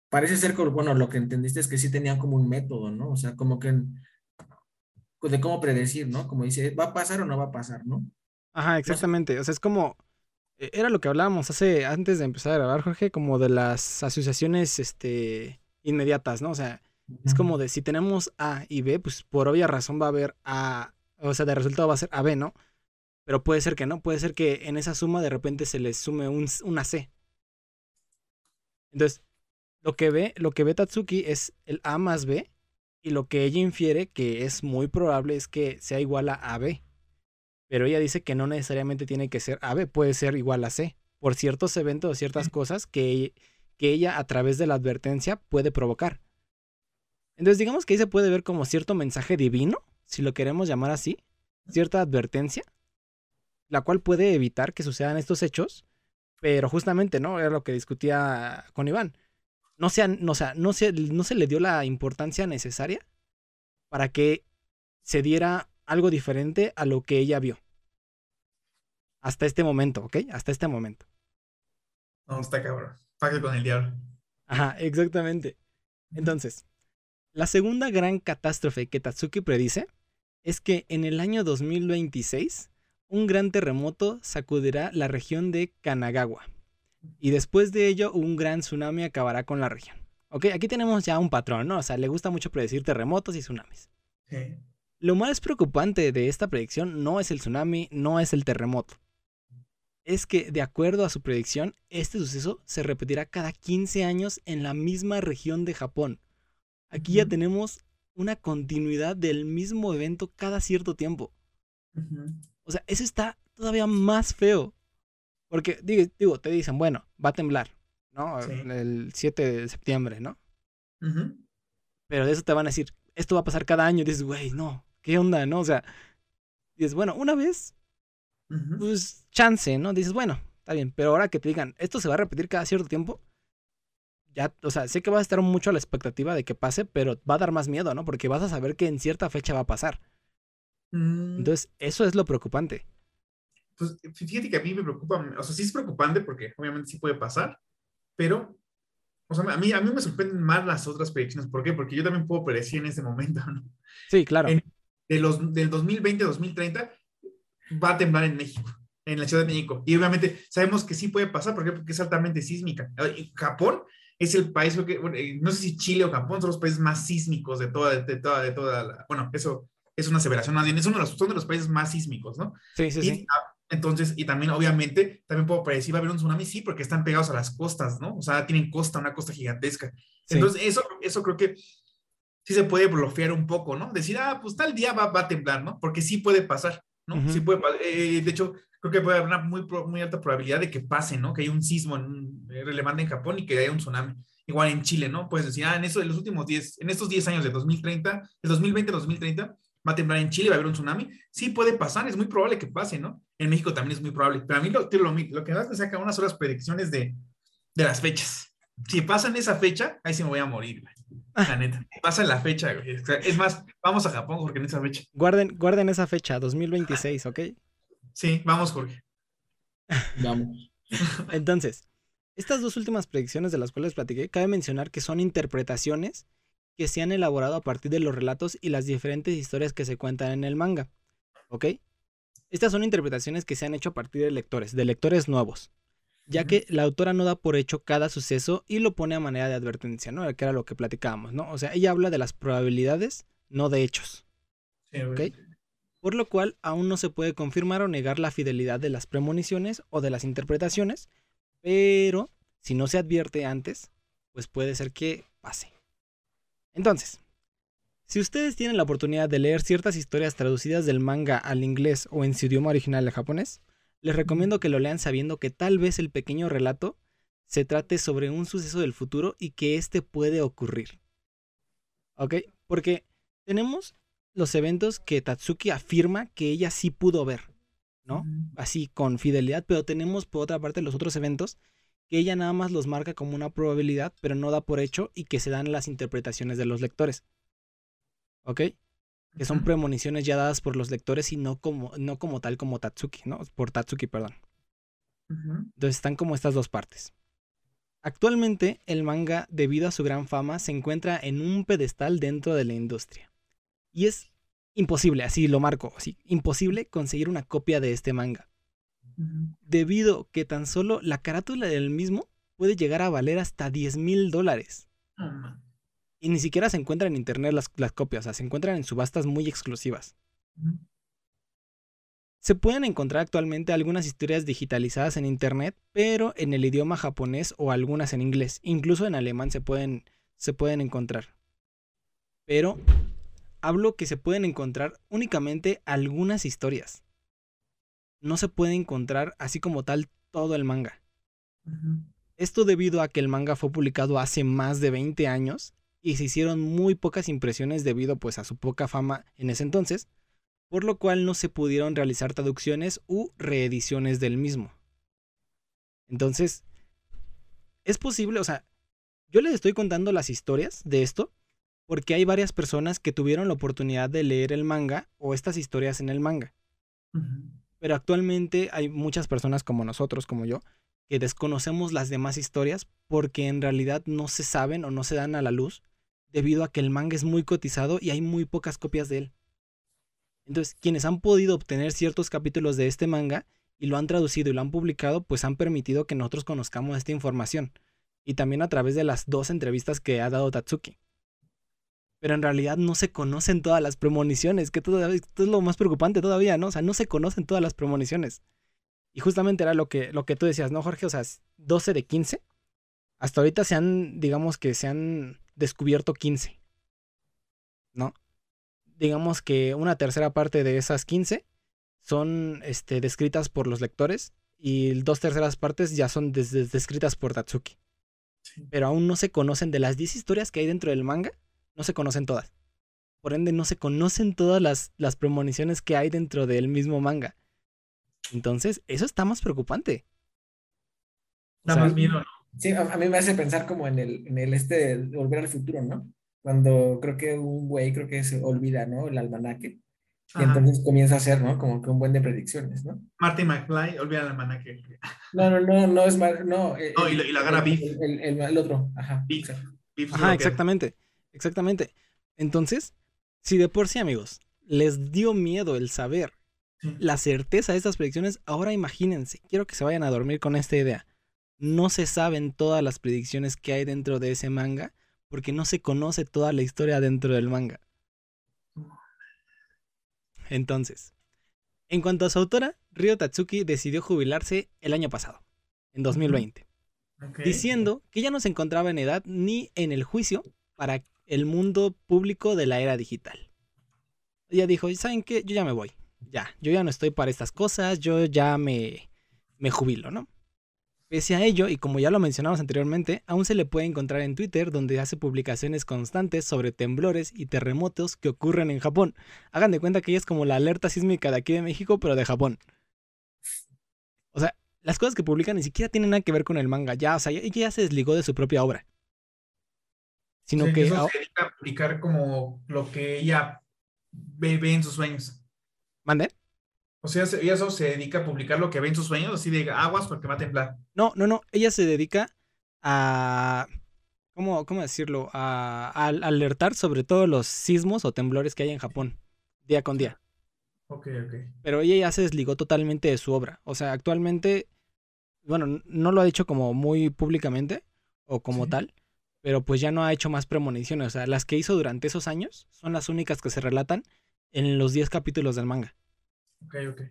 parece ser que, bueno, lo que entendiste es que sí tenían como un método, ¿no? O sea, como que de cómo predecir, ¿no? Como dice, ¿va a pasar o no va a pasar, no? Ajá, exactamente. O sea, es como, e, era lo que hablábamos hace, antes de empezar a grabar, Jorge, como de las asociaciones, este, inmediatas, ¿no? O sea, es como de si tenemos A y B, pues por obvia razón va a haber A, o sea, de resultado va a ser AB, ¿no? Pero puede ser que no, puede ser que en esa suma de repente se les sume un, una C. Entonces, lo que ve, lo que ve Tatsuki es el A más B y lo que ella infiere, que es muy probable, es que sea igual a AB. Pero ella dice que no necesariamente tiene que ser AB, puede ser igual a C, por ciertos eventos o ciertas cosas que, que ella a través de la advertencia puede provocar. Entonces digamos que ahí se puede ver como cierto mensaje divino, si lo queremos llamar así, cierta advertencia, la cual puede evitar que sucedan estos hechos, pero justamente, ¿no? Era lo que discutía con Iván. No, sea, no, sea, no, se, no se le dio la importancia necesaria para que se diera algo diferente a lo que ella vio. Hasta este momento, ¿ok? Hasta este momento. No, está cabrón. Pacto con el diablo. Ajá, exactamente. Entonces, la segunda gran catástrofe que Tatsuki predice es que en el año 2026 un gran terremoto sacudirá la región de Kanagawa. Y después de ello, un gran tsunami acabará con la región. Ok, aquí tenemos ya un patrón, ¿no? O sea, le gusta mucho predecir terremotos y tsunamis. Sí. Lo más preocupante de esta predicción no es el tsunami, no es el terremoto. Es que, de acuerdo a su predicción, este suceso se repetirá cada 15 años en la misma región de Japón. Aquí ya tenemos una continuidad del mismo evento cada cierto tiempo. O sea, eso está todavía más feo. Porque, digo, te dicen, bueno, va a temblar, ¿no? El 7 de septiembre, ¿no? Pero de eso te van a decir, esto va a pasar cada año. Y dices, güey, no, ¿qué onda, no? O sea, dices, bueno, una vez, pues chance, ¿no? Dices, bueno, está bien, pero ahora que te digan, esto se va a repetir cada cierto tiempo, ya, o sea, sé que va a estar mucho a la expectativa de que pase, pero va a dar más miedo, ¿no? Porque vas a saber que en cierta fecha va a pasar. Mm. Entonces, eso es lo preocupante. Pues fíjate que a mí me preocupa, o sea, sí es preocupante porque obviamente sí puede pasar, pero, o sea, a mí, a mí me sorprenden más las otras predicciones. ¿Por qué? Porque yo también puedo predecir en ese momento, ¿no? Sí, claro. de los, del 2020 a 2030 va a temblar en México, en la Ciudad de México. Y obviamente sabemos que sí puede pasar, ¿por qué? Porque es altamente sísmica. Japón es el país, que, eh, no sé si Chile o Japón son los países más sísmicos de toda, de toda, de toda la, bueno, eso es una aseveración más bien, es uno de los, son de los países más sísmicos, ¿no? Sí, sí, sí. Entonces, y también, obviamente, también puedo predecir, va a haber un tsunami, sí, porque están pegados a las costas, ¿no? O sea, tienen costa, una costa gigantesca. Entonces, eso, eso creo que sí se puede bloquear un poco, ¿no? Decir, ah, pues tal día va, va a temblar, ¿no? Porque sí puede pasar, ¿no? Sí puede eh, de hecho, creo que puede haber una muy, muy alta probabilidad de que pase, ¿no? Que haya un sismo en, eh, relevante en Japón y que haya un tsunami. Igual en Chile, ¿no? Puedes decir, ah, en, eso, en los últimos 10, en estos 10 años de 2030, de 2020 a 2030, va a temblar en Chile, va a haber un tsunami. Sí puede pasar, es muy probable que pase, ¿no? En México también es muy probable. Pero a mí lo, lo, lo que más me saca unas horas predicciones de, de las fechas. Si pasa en esa fecha, ahí sí me voy a morir, güey. La neta. Pasa en la fecha, güey. Es más, vamos a Japón, Jorge, en esa fecha. Guarden, guarden esa fecha, 2026, ¿ok? Sí, vamos, Jorge. Vamos. Entonces, estas dos últimas predicciones de las cuales platiqué, cabe mencionar que son interpretaciones que se han elaborado a partir de los relatos y las diferentes historias que se cuentan en el manga. ¿Ok? Estas son interpretaciones que se han hecho a partir de lectores, de lectores nuevos, ya que la autora no da por hecho cada suceso y lo pone a manera de advertencia, ¿no? Que era lo que platicábamos, ¿no? O sea, ella habla de las probabilidades, no de hechos. ¿Ok? Por lo cual aún no se puede confirmar o negar la fidelidad de las premoniciones o de las interpretaciones, pero si no se advierte antes, pues puede ser que pase. Entonces, si ustedes tienen la oportunidad de leer ciertas historias traducidas del manga al inglés o en su idioma original de japonés, les recomiendo que lo lean sabiendo que tal vez el pequeño relato se trate sobre un suceso del futuro y que éste puede ocurrir. ¿Ok? Porque tenemos los eventos que Tatsuki afirma que ella sí pudo ver, ¿no? Así, con fidelidad, pero tenemos por otra parte los otros eventos que ella nada más los marca como una probabilidad, pero no da por hecho y que se dan las interpretaciones de los lectores. ¿Ok? Que son premoniciones ya dadas por los lectores y no como, no como tal como Tatsuki, ¿no? Por Tatsuki, perdón. Entonces están como estas dos partes. Actualmente el manga, debido a su gran fama, se encuentra en un pedestal dentro de la industria. Y es imposible, así lo marco, así, imposible conseguir una copia de este manga debido que tan solo la carátula del mismo puede llegar a valer hasta 10 mil dólares. y ni siquiera se encuentran en internet las, copias, o sea, se encuentran en subastas muy exclusivas. Se pueden encontrar actualmente algunas historias digitalizadas en internet, pero en el idioma japonés o algunas en inglés. Incluso en alemán se pueden, se pueden encontrar. Pero hablo que se pueden encontrar únicamente algunas historias no se puede encontrar así como tal todo el manga. Esto debido a que el manga fue publicado hace más de 20 años y se hicieron muy pocas impresiones debido pues a su poca fama en ese entonces, por lo cual no se pudieron realizar traducciones u reediciones del mismo. Entonces, es posible, o sea, yo les estoy contando las historias de esto porque hay varias personas que tuvieron la oportunidad de leer el manga o estas historias en el manga. Pero actualmente hay muchas personas como nosotros, como yo, que desconocemos las demás historias porque en realidad no se saben o no se dan a la luz debido a que el manga es muy cotizado y hay muy pocas copias de él. Entonces, quienes han podido obtener ciertos capítulos de este manga y lo han traducido y lo han publicado, pues han permitido que nosotros conozcamos esta información. Y también a través de las dos entrevistas que ha dado Tatsuki. Pero en realidad no se conocen todas las premoniciones, que todo, esto es lo más preocupante todavía, ¿no? O sea, no se conocen todas las premoniciones. Y justamente era lo que, lo que tú decías, ¿no, Jorge? O sea, 12 de 15. Hasta ahorita se han, digamos que se han descubierto 15. ¿No? Digamos que una tercera parte de esas 15 son este, descritas por los lectores y dos terceras partes ya son descritas por Tatsuki. Pero aún no se conocen de las 10 historias que hay dentro del manga, no se conocen todas. Por ende, no se conocen todas las, las premoniciones que hay dentro del mismo manga. Entonces, eso está más preocupante. Da más miedo, ¿no? Sí, a, mí me hace pensar como en el, en el este de volver al futuro, ¿no? Cuando creo que un güey creo que se olvida, ¿no? El almanaque. Y entonces comienza a hacer, ¿no? Como que un buen de predicciones, ¿no? Marty McFly, olvida el almanaque. No, no, no, no es mal, no. No, y, la, y la gana Beef. El, el, el, otro, ajá. Beef. Ajá, exactamente, exactamente. Entonces, si de por sí, amigos, les dio miedo el saber la certeza de estas predicciones, ahora imagínense, quiero que se vayan a dormir con esta idea. No se saben todas las predicciones que hay dentro de ese manga porque no se conoce toda la historia dentro del manga. Entonces, en cuanto a su autora, Ryo Tatsuki decidió jubilarse el año pasado, en 2020, diciendo que ya no se encontraba en edad ni en el juicio para el mundo público de la era digital. Ella dijo, ¿saben qué? Yo ya me voy ya, yo ya no estoy para estas cosas, yo ya me, me jubilo, ¿no? Pese a ello, y como ya lo mencionamos anteriormente, aún se le puede encontrar en Twitter donde hace publicaciones constantes sobre temblores y terremotos que ocurren en Japón. Hagan de cuenta que ella es como la alerta sísmica de aquí de México, pero de Japón. O sea, las cosas que publican ni siquiera tienen nada que ver con el manga. Ya, o sea, ella ya se desligó de su propia obra. Sino que. Eso se dedica a publicar como lo que ella ve en sus sueños. ¿Mande? O sea, ella eso se dedica a publicar lo que ve en sus sueños, así de aguas porque va a temblar. No, no, no. Ella se dedica a. ¿Cómo, cómo decirlo? A, alertar sobre todos los sismos o temblores que hay en Japón, día con día. Ok, ok. Pero ella ya se desligó totalmente de su obra. O sea, actualmente. Bueno, no lo ha dicho como muy públicamente o como tal, pero pues ya no ha hecho más premoniciones. O sea, las que hizo durante esos años son las únicas que se relatan en los 10 capítulos del manga. Ok, ok.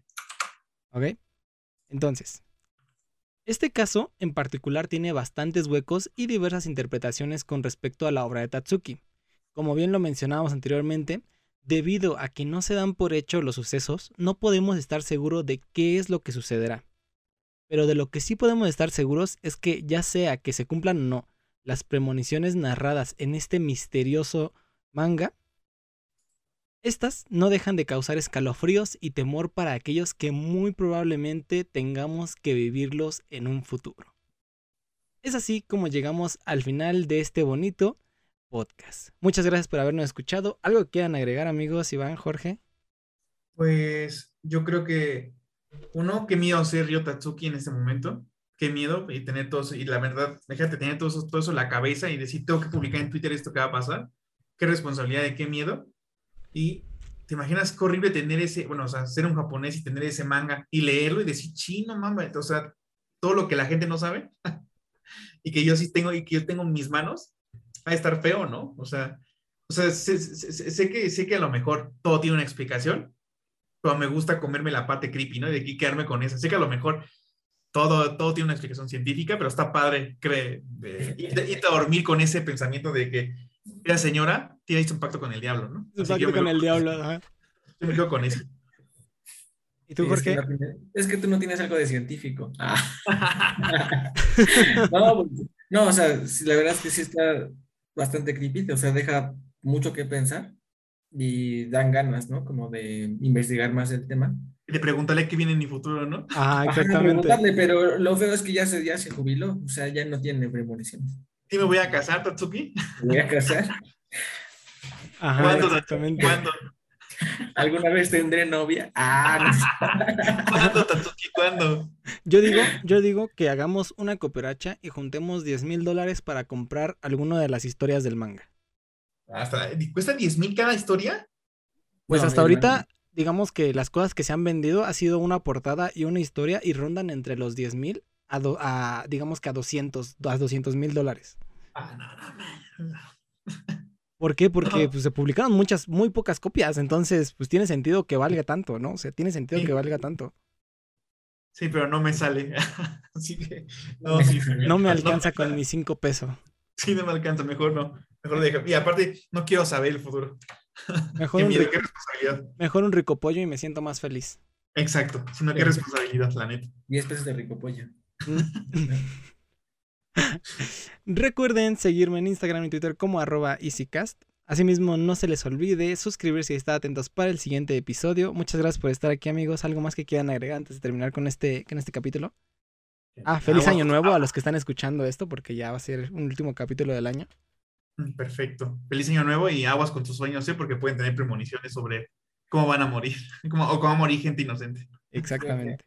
Ok. Entonces, este caso en particular tiene bastantes huecos y diversas interpretaciones con respecto a la obra de Tatsuki. Como bien lo mencionábamos anteriormente, debido a que no se dan por hecho los sucesos, no podemos estar seguros de qué es lo que sucederá. Pero de lo que sí podemos estar seguros es que ya sea que se cumplan o no las premoniciones narradas en este misterioso manga, estas no dejan de causar escalofríos y temor para aquellos que muy probablemente tengamos que vivirlos en un futuro. Es así como llegamos al final de este bonito podcast. Muchas gracias por habernos escuchado. ¿Algo que quieran agregar, amigos Iván, Jorge? Pues yo creo que uno, qué miedo ser Ryo Tatsuki en este momento. Qué miedo y tener todo eso. Y la verdad, déjate tener todo eso, todo eso en la cabeza y decir, tengo que publicar en Twitter esto que va a pasar. Qué responsabilidad y qué miedo. Y te imaginas qué horrible tener ese, bueno, o sea, ser un japonés y tener ese manga y leerlo y decir, chino, mamá, o sea, todo lo que la gente no sabe y que yo sí tengo y que yo tengo en mis manos, va a estar feo, ¿no? O sea, o sea, sé, que, sé que a lo mejor todo tiene una explicación, pero me gusta comerme la parte creepy, ¿no? Y de quedarme con esa. Sé que a lo mejor todo, todo tiene una explicación científica, pero está padre, cree, irte a dormir con ese pensamiento de que la señora tiene un pacto con el diablo, ¿no? Un pacto con el diablo, ajá. Yo me quedo con eso. ¿Y tú, por qué? Es que tú no tienes algo de científico. Ah. no, pues, no, o sea, la verdad es que sí está, bastante creepy, o sea, deja mucho que pensar y dan ganas, ¿no? Como de investigar más el tema. Y de preguntarle qué viene en mi futuro, ¿no? Ah, exactamente. pero lo feo es que ya se, ya se jubiló, o sea, ya no tiene premonición. ¿Y me voy a casar, Tatsuki? ¿Me voy a casar? Ajá, ¿Cuándo, exactamente. ¿Cuándo? ¿Alguna vez tendré novia? Ah, ¿Cuándo, Tatsuki? ¿Cuándo? Yo digo, yo digo que hagamos una cooperacha y juntemos 10 mil dólares para comprar alguna de las historias del manga. Hasta, ¿Cuesta 10 mil cada historia? Pues No, hasta ahorita. Digamos que las cosas que se han vendido ha sido una portada y una historia y rondan entre los 10 mil a, do- a, digamos que a 200 a 200 mil dólares. Ah, no, no. ¿Por qué? Porque pues, se publicaron muchas, muy pocas copias, entonces pues tiene sentido que valga tanto, ¿no? O sea, tiene sentido Sí. que valga tanto. Sí, pero no me sale. Así que, no, sí. No me alcanza con mis 5 pesos. Sí, no me alcanza, mejor no. Mejor deja. Y aparte, no quiero saber el futuro. Mejor Qué un, miedo, qué responsabilidad. mejor un rico pollo y me siento más feliz. Exacto, sino qué responsabilidad, la neta. 10 pesos de rico pollo. Recuerden seguirme en Instagram y Twitter como arroba EasyCast. Asimismo, no se les olvide suscribirse y estar atentos para el siguiente episodio. Muchas gracias por estar aquí, amigos. ¿Algo más que quieran agregar antes de terminar con este, con este capítulo? Ah, feliz año nuevo a los que están escuchando esto, porque ya va a ser un último capítulo del año. Mm, Perfecto. Feliz año nuevo y aguas con tus sueños, ¿eh? Porque pueden tener premoniciones sobre cómo van a morir cómo- o cómo va a morir gente inocente. Exactamente.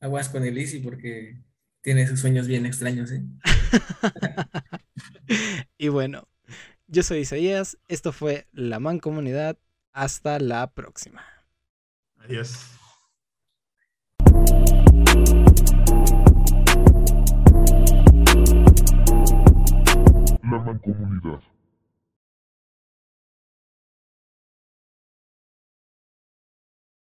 Aguas con el Easy porque tiene sus sueños bien extraños, ¿eh? y bueno, yo soy Isaías. Esto fue La Mancomunidad. Hasta la próxima. Adiós. la mancomunidad.